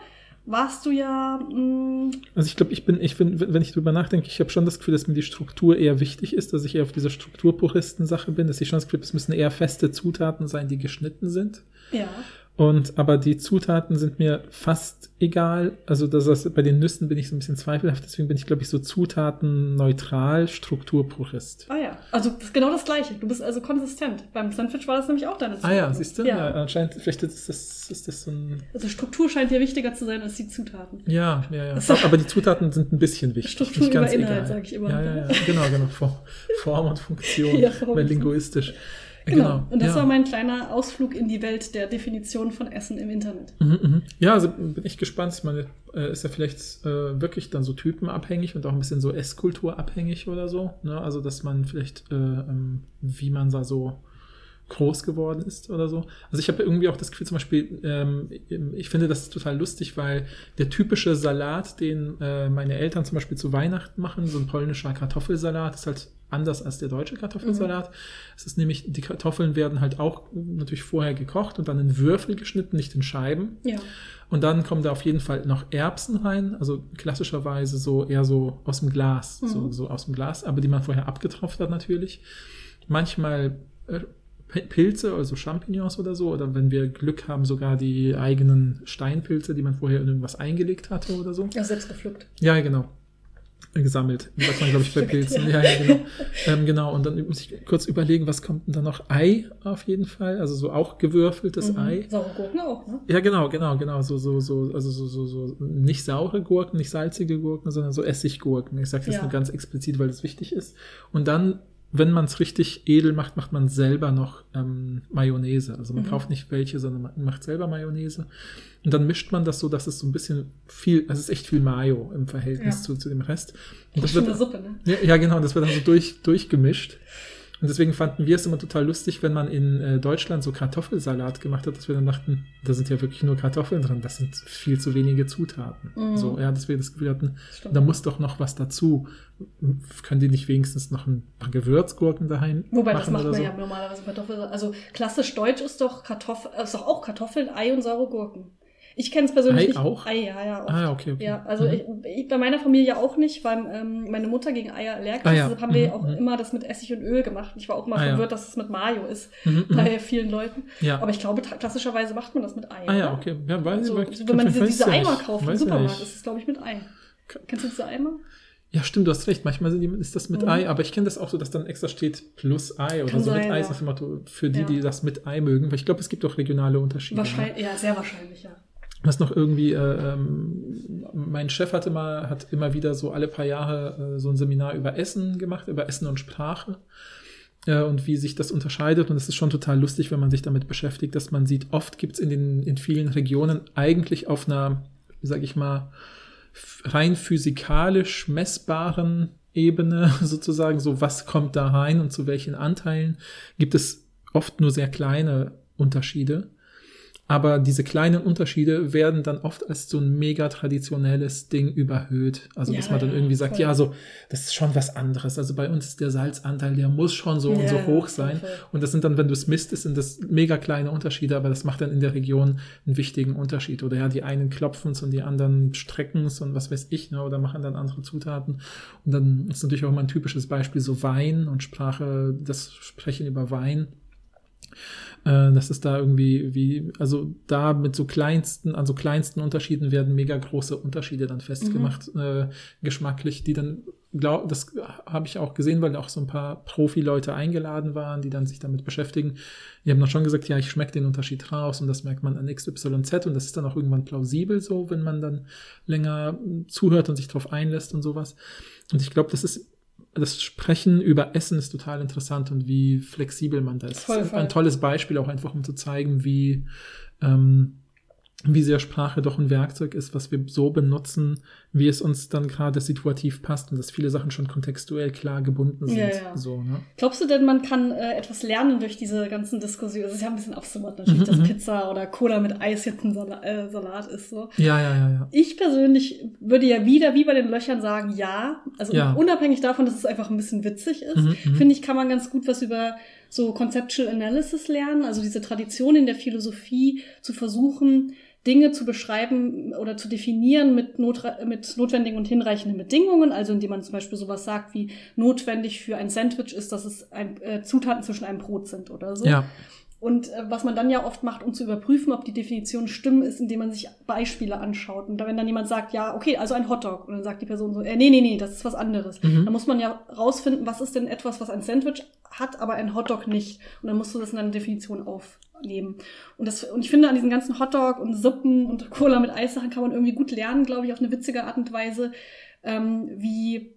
warst du ja, mm, mh, Also ich glaube, ich bin, ich bin, wenn ich drüber nachdenke, ich habe schon das Gefühl, dass mir die Struktur eher wichtig ist, dass ich eher auf dieser Strukturpuristen-Sache bin, dass ich schon das Gefühl habe, es müssen eher feste Zutaten sein, die geschnitten sind. ja. Und aber die Zutaten sind mir fast egal. Also das heißt, bei den Nüssen bin ich so ein bisschen zweifelhaft, deswegen bin ich, glaube ich, so Zutaten neutral, Strukturpurist. Ah ja. Also das ist genau das Gleiche. Du bist also konsistent. Beim Sandwich war das nämlich auch deine Ah Zutaten. ja, siehst du? Ja. Ja. anscheinend, vielleicht ist das, ist das so ein. Also Struktur scheint dir wichtiger zu sein als die Zutaten. Ja, ja, ja. Aber die Zutaten sind ein bisschen wichtig. Struktur nicht ganz über Inhalt, sag ich immer. Ja, ja, ja. Genau, genau. Form, Form und Funktion. Ja, Form linguistisch. Genau. Und das ja. war mein kleiner Ausflug in die Welt der Definition von Essen im Internet. Mhm, mhm. Ja, also bin ich gespannt. Ich meine, äh, ist ja vielleicht äh, wirklich dann so typenabhängig und auch ein bisschen so Esskulturabhängig oder so. Ne? Also, dass man vielleicht, äh, ähm, wie man da so groß geworden ist oder so. Also ich habe irgendwie auch das Gefühl zum Beispiel, ähm, ich finde das total lustig, weil der typische Salat, den äh, meine Eltern zum Beispiel zu Weihnachten machen, so ein polnischer Kartoffelsalat, ist halt anders als der deutsche Kartoffelsalat. Es ist nämlich, die Kartoffeln werden halt auch natürlich vorher gekocht und dann in Würfel geschnitten, nicht in Scheiben. Ja. Und dann kommen da auf jeden Fall noch Erbsen rein, also klassischerweise so eher so aus dem Glas, Mhm. so, so aus dem Glas, aber die man vorher abgetropft hat natürlich. Manchmal äh, Pilze, also Champignons oder so, oder wenn wir Glück haben, sogar die eigenen Steinpilze, die man vorher in irgendwas eingelegt hatte oder so. Ja, selbst gepflückt. Ja, genau. Gesammelt. Sagt man, glaube ich, bei Pilzen. ja. Ja, ja, genau. ähm, genau. Und dann muss ich kurz überlegen, was kommt denn da noch? Ei auf jeden Fall. Also so auch gewürfeltes Mhm. Ei. Saure Gurken auch, ne? Ja, genau, genau, genau. So, so, so, also so, so, so nicht saure Gurken, nicht salzige Gurken, sondern so Essiggurken. Ich sage das Ja. nur ganz explizit, weil das wichtig ist. Und dann, wenn man es richtig edel macht, macht man selber noch ähm, Mayonnaise. Also man Mhm. kauft nicht welche, sondern man macht selber Mayonnaise. Und dann mischt man das so, dass es so ein bisschen viel, also es ist echt viel Mayo im Verhältnis Ja. zu, zu dem Rest. Und Das das wird, eine Suppe, ne? ja, ja, genau, das wird dann so durch, durchgemischt. Und deswegen fanden wir es immer total lustig, wenn man in äh, Deutschland so Kartoffelsalat gemacht hat, dass wir dann dachten, da sind ja wirklich nur Kartoffeln drin, das sind viel zu wenige Zutaten. Mhm. So, ja, dass wir das Gefühl hatten, Stimmt. da muss doch noch was dazu. Können die nicht wenigstens noch ein paar Gewürzgurken daheim Wobei, das machen macht oder man so? ja normalerweise Kartoffel. Also klassisch deutsch ist doch Kartoffel, ist doch auch Kartoffeln, Ei und saure Gurken. Ich kenne es persönlich Ei nicht. auch? Ei, ja, ja. oft. Ah, okay, okay. Ja, also Mhm. ich, ich, bei meiner Familie auch nicht, weil ähm, meine Mutter gegen Eier allergisch Ah, ist. ja. Deshalb haben wir Mhm, auch mhm. immer das mit Essig und Öl gemacht. Ich war auch mal Ah, ja. verwirrt, dass es mit Mayo ist Mhm, mhm. bei vielen Leuten. Ja. Aber ich glaube, klassischerweise macht man das mit Ei. ah ja, oder? okay. Ja, weiß Also, ich, wenn man diese, diese ja Eimer kauft im ja Supermarkt, ist es, glaube ich, mit Ei. Kennst du diese Eimer? Ja, stimmt, du hast recht. Manchmal ist das mit Mhm. Ei, aber ich kenne das auch so, dass dann extra steht plus Ei oder Kann so mit sein, Ei. ja. ist das immer so für die, Ja. die das mit Ei mögen. Weil ich glaube, es gibt auch regionale Unterschiede. ne? Wahrscheinlich, ja, sehr wahrscheinlich, ja. Was noch irgendwie, äh, ähm, mein Chef hatte mal, hat immer wieder so alle paar Jahre äh, so ein Seminar über Essen gemacht, über Essen und Sprache äh, und wie sich das unterscheidet. Und es ist schon total lustig, wenn man sich damit beschäftigt, dass man sieht, oft gibt es in den in vielen Regionen eigentlich auf einer, sage ich mal, rein physikalisch messbaren Ebene sozusagen, so was kommt da rein und zu welchen Anteilen, gibt es oft nur sehr kleine Unterschiede. Aber diese kleinen Unterschiede werden dann oft als so ein mega traditionelles Ding überhöht. Also, Ja, dass man dann irgendwie sagt, voll. ja, so, das ist schon was anderes. Also bei uns ist der Salzanteil, der muss schon so und Ja, so ja, hoch sein. voll. Und das sind dann, wenn du es misst, sind das mega kleine Unterschiede, aber das macht dann in der Region einen wichtigen Unterschied. Oder ja, die einen klopfen's und die anderen strecken's und was weiß ich, ne, oder machen dann andere Zutaten. Und dann ist natürlich auch immer ein typisches Beispiel so Wein und Sprache, das Sprechen über Wein. Äh, Das ist da irgendwie, wie, also da mit so kleinsten, an so kleinsten Unterschieden werden mega große Unterschiede dann festgemacht, äh, geschmacklich, die dann, glaub, das habe ich auch gesehen, weil auch so ein paar Profi-Leute eingeladen waren, die dann sich damit beschäftigen. Die haben dann schon gesagt, ja, ich schmecke den Unterschied raus und das merkt man an XYZ und das ist dann auch irgendwann plausibel so, wenn man dann länger zuhört und sich drauf einlässt und sowas. Und ich glaube, das ist das Sprechen über Essen ist total interessant und wie flexibel man da ist. Voll, voll. Ein tolles Beispiel auch einfach, um zu zeigen, wie, ähm, wie sehr Sprache doch ein Werkzeug ist, was wir so benutzen, wie es uns dann gerade situativ passt und dass viele Sachen schon kontextuell klar gebunden sind. Ja, ja. So, ne? Glaubst du denn, man kann äh, etwas lernen durch diese ganzen Diskussionen? Es ist ja ein bisschen absurd natürlich, Mhm, dass mhm. Pizza oder Cola mit Eis jetzt ein Sala äh, Salat ist. So. Ja, ja, ja, ja. Ich persönlich würde ja wieder, wie bei den Löchern, sagen, ja. Also Ja. unabhängig davon, dass es einfach ein bisschen witzig ist, Mhm, mhm. finde ich, kann man ganz gut was über so Conceptual Analysis lernen, also diese Tradition in der Philosophie zu versuchen, Dinge zu beschreiben oder zu definieren mit, notra- mit notwendigen und hinreichenden Bedingungen, also indem man zum Beispiel sowas sagt wie notwendig für ein Sandwich ist, dass es ein, äh, Zutaten zwischen einem Brot sind oder so. Ja, Und äh, was man dann ja oft macht, um zu überprüfen, ob die Definitionen stimmen, ist, indem man sich Beispiele anschaut. Und wenn dann jemand sagt, ja, okay, also ein Hotdog, und dann sagt die Person so, äh, nee, nee, nee, das ist was anderes. Mhm. Dann muss man ja rausfinden, was ist denn etwas, was ein Sandwich hat, aber ein Hotdog nicht. Und dann musst du das in deine Definition aufnehmen. Und, das, und ich finde, an diesen ganzen Hotdog und Suppen und Cola mit Eissachen kann man irgendwie gut lernen, glaube ich, auf eine witzige Art und Weise, ähm, wie,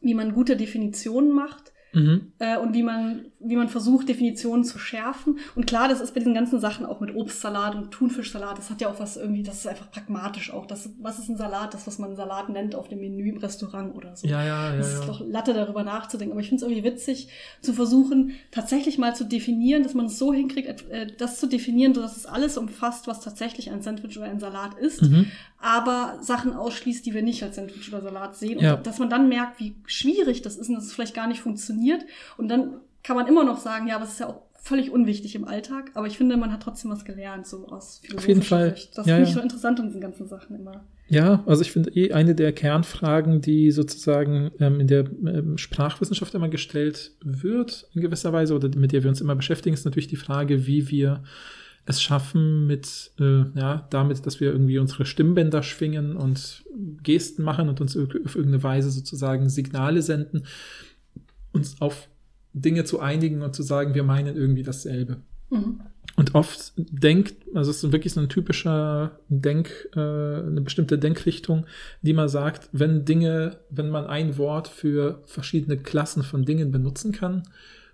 wie man gute Definitionen macht mhm. äh, und wie man, wie man versucht, Definitionen zu schärfen. Und klar, das ist bei diesen ganzen Sachen auch mit Obstsalat und Thunfischsalat, das hat ja auch was irgendwie, das ist einfach pragmatisch auch. Das, was ist ein Salat? Das, was man Salat nennt auf dem Menü im Restaurant oder so. ja, ja, ja. Das ist ja. doch Latte, darüber nachzudenken. Aber ich finde es irgendwie witzig, zu versuchen, tatsächlich mal zu definieren, dass man es so hinkriegt, äh, das zu definieren, dass es alles umfasst, was tatsächlich ein Sandwich oder ein Salat ist, Mhm. aber Sachen ausschließt, die wir nicht als Sandwich oder Salat sehen. Ja. Und dass man dann merkt, wie schwierig das ist und dass es vielleicht gar nicht funktioniert. Und dann kann man immer noch sagen, ja, aber es ist ja auch völlig unwichtig im Alltag. Aber ich finde, man hat trotzdem was gelernt, so aus philosophischer jeden Fall. Sicht. Das Ja, finde ich ja. so interessant an diesen ganzen Sachen immer. Ja, also ich finde eh eine der Kernfragen, die sozusagen ähm, in der ähm, Sprachwissenschaft immer gestellt wird, in gewisser Weise, oder mit der wir uns immer beschäftigen, ist natürlich die Frage, wie wir es schaffen, mit, äh, ja, damit, dass wir irgendwie unsere Stimmbänder schwingen und Gesten machen und uns auf irgendeine Weise sozusagen Signale senden, uns auf Dinge zu einigen und zu sagen, wir meinen irgendwie dasselbe. Mhm. Und oft denkt, also es ist wirklich so ein typischer Denk, äh, eine bestimmte Denkrichtung, die man sagt, wenn Dinge, wenn man ein Wort für verschiedene Klassen von Dingen benutzen kann,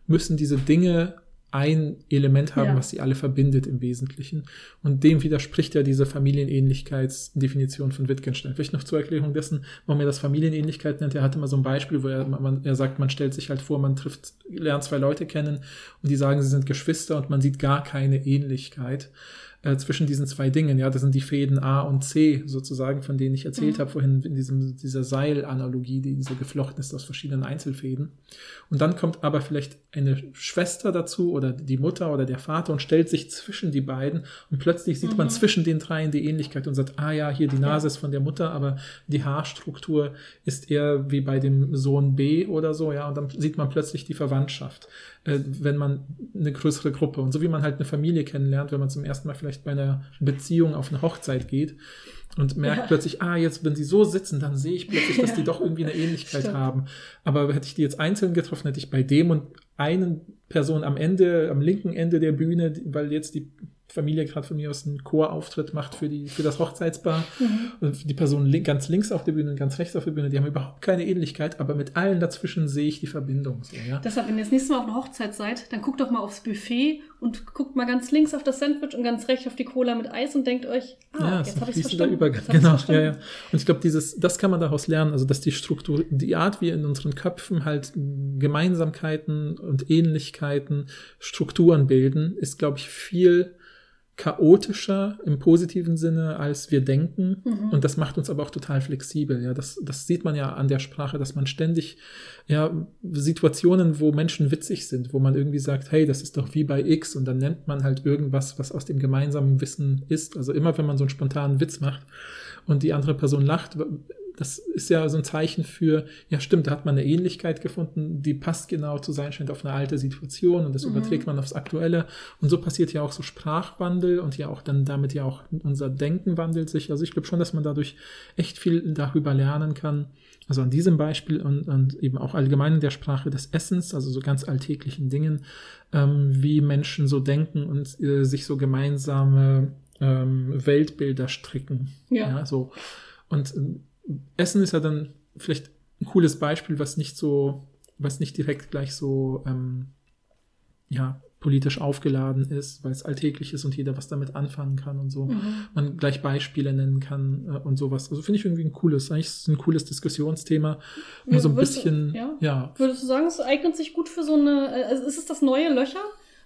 müssen diese Dinge ein Element haben, Ja. was sie alle verbindet im Wesentlichen. Und dem widerspricht ja diese Familienähnlichkeitsdefinition von Wittgenstein. Vielleicht noch zur Erklärung dessen, warum er das Familienähnlichkeit nennt. Er hatte mal so ein Beispiel, wo er, man, er sagt, man stellt sich halt vor, man trifft, lernt zwei Leute kennen und die sagen, sie sind Geschwister und man sieht gar keine Ähnlichkeit äh, zwischen diesen zwei Dingen. Ja, das sind die Fäden A und C sozusagen, von denen ich erzählt Mhm. habe vorhin in diesem, dieser Seilanalogie, die so geflochten ist aus verschiedenen Einzelfäden. Und dann kommt aber vielleicht eine Schwester dazu oder die Mutter oder der Vater und stellt sich zwischen die beiden und plötzlich sieht man Mhm. zwischen den dreien die Ähnlichkeit und sagt, ah ja, hier die Nase ist von der Mutter, aber die Haarstruktur ist eher wie bei dem Sohn B oder so, ja, und dann sieht man plötzlich die Verwandtschaft, äh, wenn man eine größere Gruppe und so wie man halt eine Familie kennenlernt, wenn man zum ersten Mal vielleicht bei einer Beziehung auf eine Hochzeit geht und merkt Ja. plötzlich, ah, jetzt, wenn sie so sitzen, dann sehe ich plötzlich, dass Ja. die doch irgendwie eine Ähnlichkeit Stimmt. haben. Aber hätte ich die jetzt einzeln getroffen, hätte ich bei dem und einen Person am Ende, am linken Ende der Bühne, weil jetzt die Familie gerade von mir aus einen Chorauftritt macht für, die, für das Hochzeitspaar. Mhm. Und die Person link, ganz links auf der Bühne und ganz rechts auf der Bühne, die haben überhaupt keine Ähnlichkeit, aber mit allen dazwischen sehe ich die Verbindung. So, ja? Deshalb, wenn ihr das nächste Mal auf einer Hochzeit seid, dann guckt doch mal aufs Buffet und guckt mal ganz links auf das Sandwich und ganz rechts auf die Cola mit Eis und denkt euch, ah, ja, jetzt habe ich es verstanden. Übergang. Genau, ja, ja. Und ich glaube, dieses, das kann man daraus lernen, also dass die Struktur, die Art, wie in unseren Köpfen halt Gemeinsamkeiten und Ähnlichkeiten, Strukturen bilden, ist, glaube ich, viel chaotischer im positiven Sinne, als wir denken. Mhm. Und das macht uns aber auch total flexibel. Ja, das, das sieht man ja an der Sprache, dass man ständig, ja, Situationen, wo Menschen witzig sind, wo man irgendwie sagt, hey, das ist doch wie bei X und dann nennt man halt irgendwas, was aus dem gemeinsamen Wissen ist. Also immer, wenn man so einen spontanen Witz macht und die andere Person lacht, das ist ja so ein Zeichen für, ja stimmt, da hat man eine Ähnlichkeit gefunden, die passt genau zu sein scheint auf eine alte Situation und das mhm. überträgt man aufs Aktuelle. Und so passiert ja auch so Sprachwandel und ja auch dann damit ja auch unser Denken wandelt sich. Also ich glaube schon, dass man dadurch echt viel darüber lernen kann. Also an diesem Beispiel und, und eben auch allgemein in der Sprache des Essens, also so ganz alltäglichen Dingen, ähm, wie Menschen so denken und äh, sich so gemeinsame ähm, Weltbilder stricken. Ja. ja so. Und äh, Essen ist ja dann vielleicht ein cooles Beispiel, was nicht so, was nicht direkt gleich so, ähm, ja, politisch aufgeladen ist, weil es alltäglich ist und jeder was damit anfangen kann und so. Mhm. Man gleich Beispiele nennen kann äh, und sowas. Also finde ich irgendwie ein cooles, eigentlich ist ein cooles Diskussionsthema. Um so ein bisschen, du, ja? ja? Würdest du sagen, es eignet sich gut für so eine, also ist es das neue Löcher?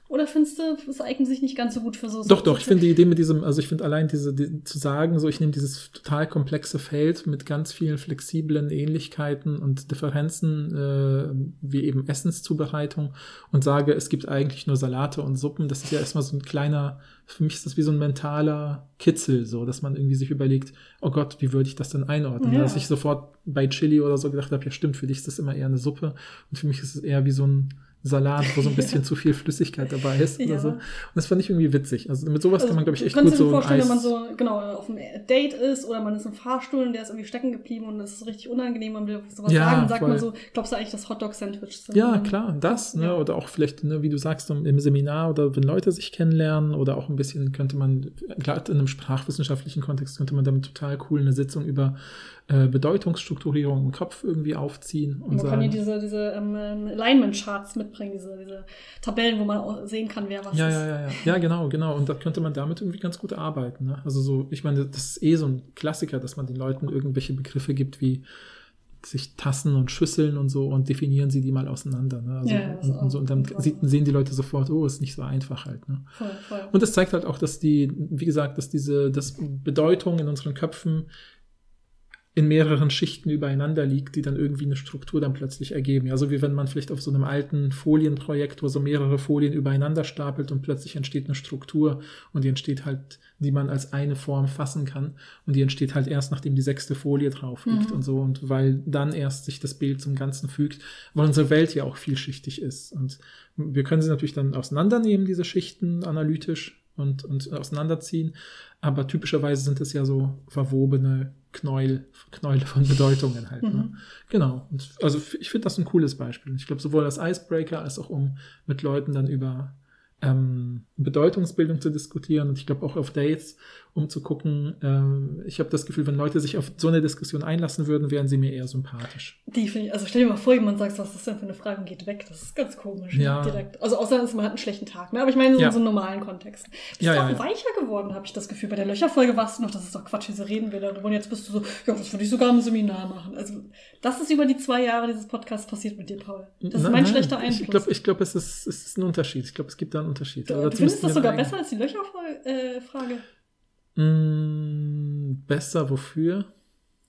Oder findest du, es eignet sich nicht ganz so gut für so Doch, doch, ich finde die Idee mit diesem, also ich finde allein diese, die, zu sagen, so ich nehme dieses total komplexe Feld mit ganz vielen flexiblen Ähnlichkeiten und Differenzen, äh, wie eben Essenszubereitung und sage, es gibt eigentlich nur Salate und Suppen, das ist ja erstmal so ein kleiner, für mich ist das wie so ein mentaler Kitzel, so, dass man irgendwie sich überlegt, oh Gott, wie würde ich das denn einordnen? Ja. Dass ich sofort bei Chili oder so gedacht habe, ja stimmt, für dich ist das immer eher eine Suppe und für mich ist es eher wie so ein Salat, wo so ein bisschen zu viel Flüssigkeit dabei ist ja. oder so. Und das fand ich irgendwie witzig. Also mit sowas also, kann man, glaube ich, echt gut so. Kannst du dir vorstellen, wenn man so, genau, auf einem Date ist oder man ist im Fahrstuhl und der ist irgendwie stecken geblieben und es ist richtig unangenehm, man will sowas ja, sagen, sagt voll. man so, glaubst du eigentlich, das Hotdog-Sandwich sind? Ja, klar, das, ne, ja. oder auch vielleicht, ne, wie du sagst, im Seminar oder wenn Leute sich kennenlernen oder auch ein bisschen könnte man, gerade in einem sprachwissenschaftlichen Kontext könnte man damit total cool eine Sitzung über Bedeutungsstrukturierung im Kopf irgendwie aufziehen. Und man sagen, kann ja diese, diese ähm, Alignment-Charts mitbringen, diese, diese Tabellen, wo man auch sehen kann, wer was ja, ist. Ja, ja, ja. Ja, genau, genau. Und da könnte man damit irgendwie ganz gut arbeiten. Ne? Also so, ich meine, das ist eh so ein Klassiker, dass man den Leuten irgendwelche Begriffe gibt wie sich Tassen und Schüsseln und so und definieren sie die mal auseinander. Ne? Also, ja, und, und, so, und dann sieht, sehen die Leute sofort, oh, ist nicht so einfach halt. Ne? Voll, voll. Und das zeigt halt auch, dass die, wie gesagt, dass diese, dass Bedeutung in unseren Köpfen in mehreren Schichten übereinander liegt, die dann irgendwie eine Struktur dann plötzlich ergeben. Ja, so wie wenn man vielleicht auf so einem alten Folienprojekt, wo so mehrere Folien übereinander stapelt und plötzlich entsteht eine Struktur und die entsteht halt, die man als eine Form fassen kann und die entsteht halt erst, nachdem die sechste Folie drauf liegt mhm. und so und weil dann erst sich das Bild zum Ganzen fügt, weil unsere Welt ja auch vielschichtig ist und wir können sie natürlich dann auseinandernehmen, diese Schichten analytisch und, und auseinanderziehen, aber typischerweise sind es ja so verwobene Knäuel, Knäule von Bedeutungen halt. Ne? Mhm. Ne? Genau. Und also ich finde das ein cooles Beispiel. Ich glaube, sowohl als Icebreaker als auch um mit Leuten dann über ähm, Bedeutungsbildung zu diskutieren und ich glaube auch auf Dates, um zu gucken, ähm, ich habe das Gefühl, wenn Leute sich auf so eine Diskussion einlassen würden, wären sie mir eher sympathisch. Die finde ich, also stell dir mal vor, jemand sagt, was ist denn für eine Frage und geht weg, das ist ganz komisch. Ne, ja. Direkt. Also außer man hat einen schlechten Tag, ne? aber ich meine so ja. in so einem normalen Kontext. Bist ja, du auch ja, weicher geworden, habe ich das Gefühl. Bei der Löcherfolge warst du noch, das ist doch Quatsch, wie sie reden will. Und jetzt bist du so, ja, das würde ich sogar im Seminar machen. Also das ist über die zwei Jahre dieses Podcasts passiert mit dir, Paul. Das ist nein, mein nein, schlechter Einfluss. Ich glaube, ich glaub, es, ist, es ist ein Unterschied. Ich glaube, es gibt da einen Unterschied. Du, du findest das sogar besser als die Löcherfrage? Äh, mm, besser wofür?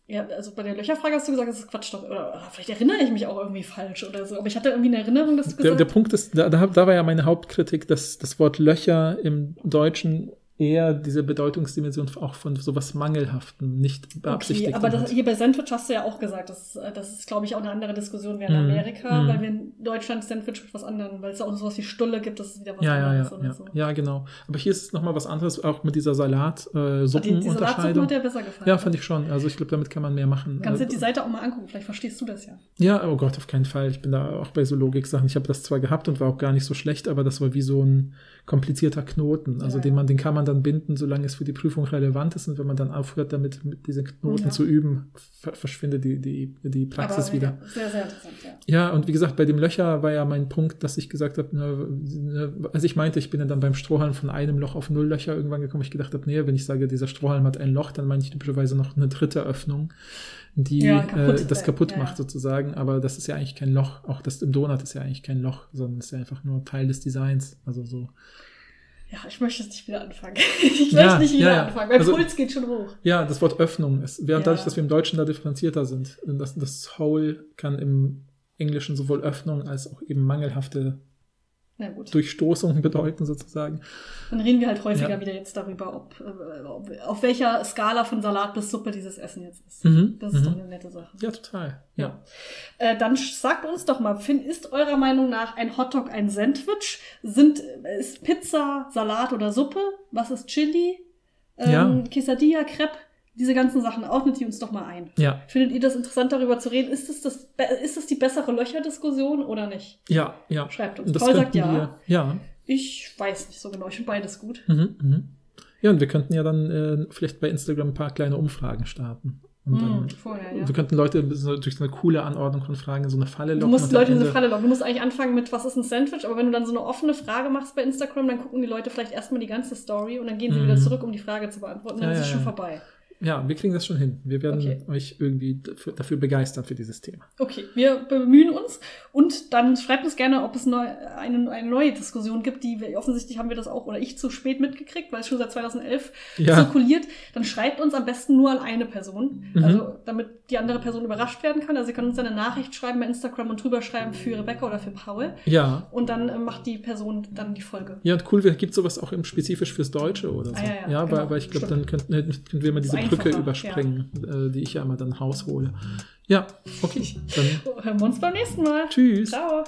Ja, also bei der Löcherfrage hast du gesagt, das ist Quatsch. Oder vielleicht erinnere ich mich auch irgendwie falsch oder so. Aber ich hatte irgendwie eine Erinnerung, dass du gesagt hast. Der Punkt ist, da, da war ja meine Hauptkritik, dass das Wort Löcher im Deutschen eher diese Bedeutungsdimension auch von sowas Mangelhaften, nicht beabsichtigt. Okay, aber das, hier bei Sandwich hast du ja auch gesagt, das, das ist, glaube ich, auch eine andere Diskussion wie in mm, Amerika, mm. weil wir in Deutschland Sandwich mit was anderem, weil es auch sowas wie Stulle gibt, das ist wieder was ja, anderes. Ja, ja, ja. So. ja, genau. Aber hier ist nochmal was anderes, auch mit dieser Salat-Suppen-Unterscheidung. Äh, die, die Salatsuppen hat dir besser gefallen. Ja, fand ich schon. Also ich glaube, damit kann man mehr machen. Kannst du die Seite auch mal angucken, vielleicht verstehst du das ja. Ja, oh Gott, auf keinen Fall. Ich bin da auch bei so Logik-Sachen. Ich habe das zwar gehabt und war auch gar nicht so schlecht, aber das war wie so ein komplizierter Knoten, also ja, den man, den kann man dann binden, solange es für die Prüfung relevant ist und wenn man dann aufhört, damit mit diese Knoten ja. zu üben, verschwindet die, die, die Praxis Aber, wieder. Sehr, sehr interessant, ja. Ja, und wie gesagt, bei dem Löcher war ja mein Punkt, dass ich gesagt habe, ne, also ich meinte, ich bin ja dann beim Strohhalm von einem Loch auf null Löcher irgendwann gekommen. Ich gedacht habe, nee, wenn ich sage, dieser Strohhalm hat ein Loch, dann meine ich typischerweise noch eine dritte Öffnung die ja, kaputt äh, das kaputt macht ja. sozusagen. Aber das ist ja eigentlich kein Loch. Auch das im Donut ist ja eigentlich kein Loch, sondern ist ja einfach nur Teil des Designs. Also so. Ja, ich möchte jetzt nicht wieder anfangen. Ich Ja, möchte nicht wieder ja, ja. anfangen. Mein Also- Puls geht schon hoch. Ja, das Wort Öffnung ist. Während Ja. dadurch, dass wir im Deutschen da differenzierter sind. Das, das Whole kann im Englischen sowohl Öffnung als auch eben mangelhafte. Durchstoßung bedeuten, sozusagen. Dann reden wir halt häufiger Ja. wieder jetzt darüber, ob, äh, ob auf welcher Skala von Salat bis Suppe dieses Essen jetzt ist. Mhm, Das ist mhm. doch eine nette Sache. Ja, total. Ja. Äh, dann sagt uns doch mal, Finn, ist eurer Meinung nach ein Hotdog ein Sandwich? Sind, ist Pizza, Salat oder Suppe? Was ist Chili? Ähm, Ja. Quesadilla, Crepe? Diese ganzen Sachen, ordnet die uns doch mal ein. Ja, Findet ihr das interessant, darüber zu reden? Ist das, be- ist es die bessere Löcher-Diskussion oder nicht? ja, ja. Schreibt uns. Das Paul sagt ja. wir. Ja. Ich weiß nicht so genau, ich finde beides gut. Mhm, mhm. Ja, und wir könnten ja dann äh, vielleicht bei Instagram ein paar kleine Umfragen starten. Und dann, Mm, vorher, ja. Wir könnten Leute so durch so eine coole Anordnung von Fragen in so eine Falle locken. Du musst Leute in eine Ende- Falle locken. Du musst eigentlich anfangen mit, was ist ein Sandwich? Aber wenn du dann so eine offene Frage machst bei Instagram, dann gucken die Leute vielleicht erstmal die ganze Story und dann gehen sie Mhm. wieder zurück, um die Frage zu beantworten. Dann Ja, ist es ja, schon vorbei. Ja, wir kriegen das schon hin. Wir werden Okay. euch irgendwie dafür, dafür begeistern für dieses Thema. Okay, wir bemühen uns und dann schreibt uns gerne, ob es neu, eine, eine neue Diskussion gibt, die wir, offensichtlich haben wir das auch oder ich zu spät mitgekriegt, weil es schon seit 2011 Ja. zirkuliert. Dann schreibt uns am besten nur an eine Person, Mhm. also damit die andere Person überrascht werden kann. Also ihr könnt uns eine Nachricht schreiben bei Instagram und drüber schreiben für Rebecca oder für Paul Ja. und dann äh, macht die Person dann die Folge. Ja, und cool, gibt sowas auch im spezifisch fürs Deutsche oder so. Ah, ja, ja, weil, genau. weil ich glaube, dann könnten, könnten wir mal diese Brücke überspringen, äh, die ich ja immer dann raushole. Ja, okay. Dann Hören wir uns beim nächsten Mal. tschüss. Ciao.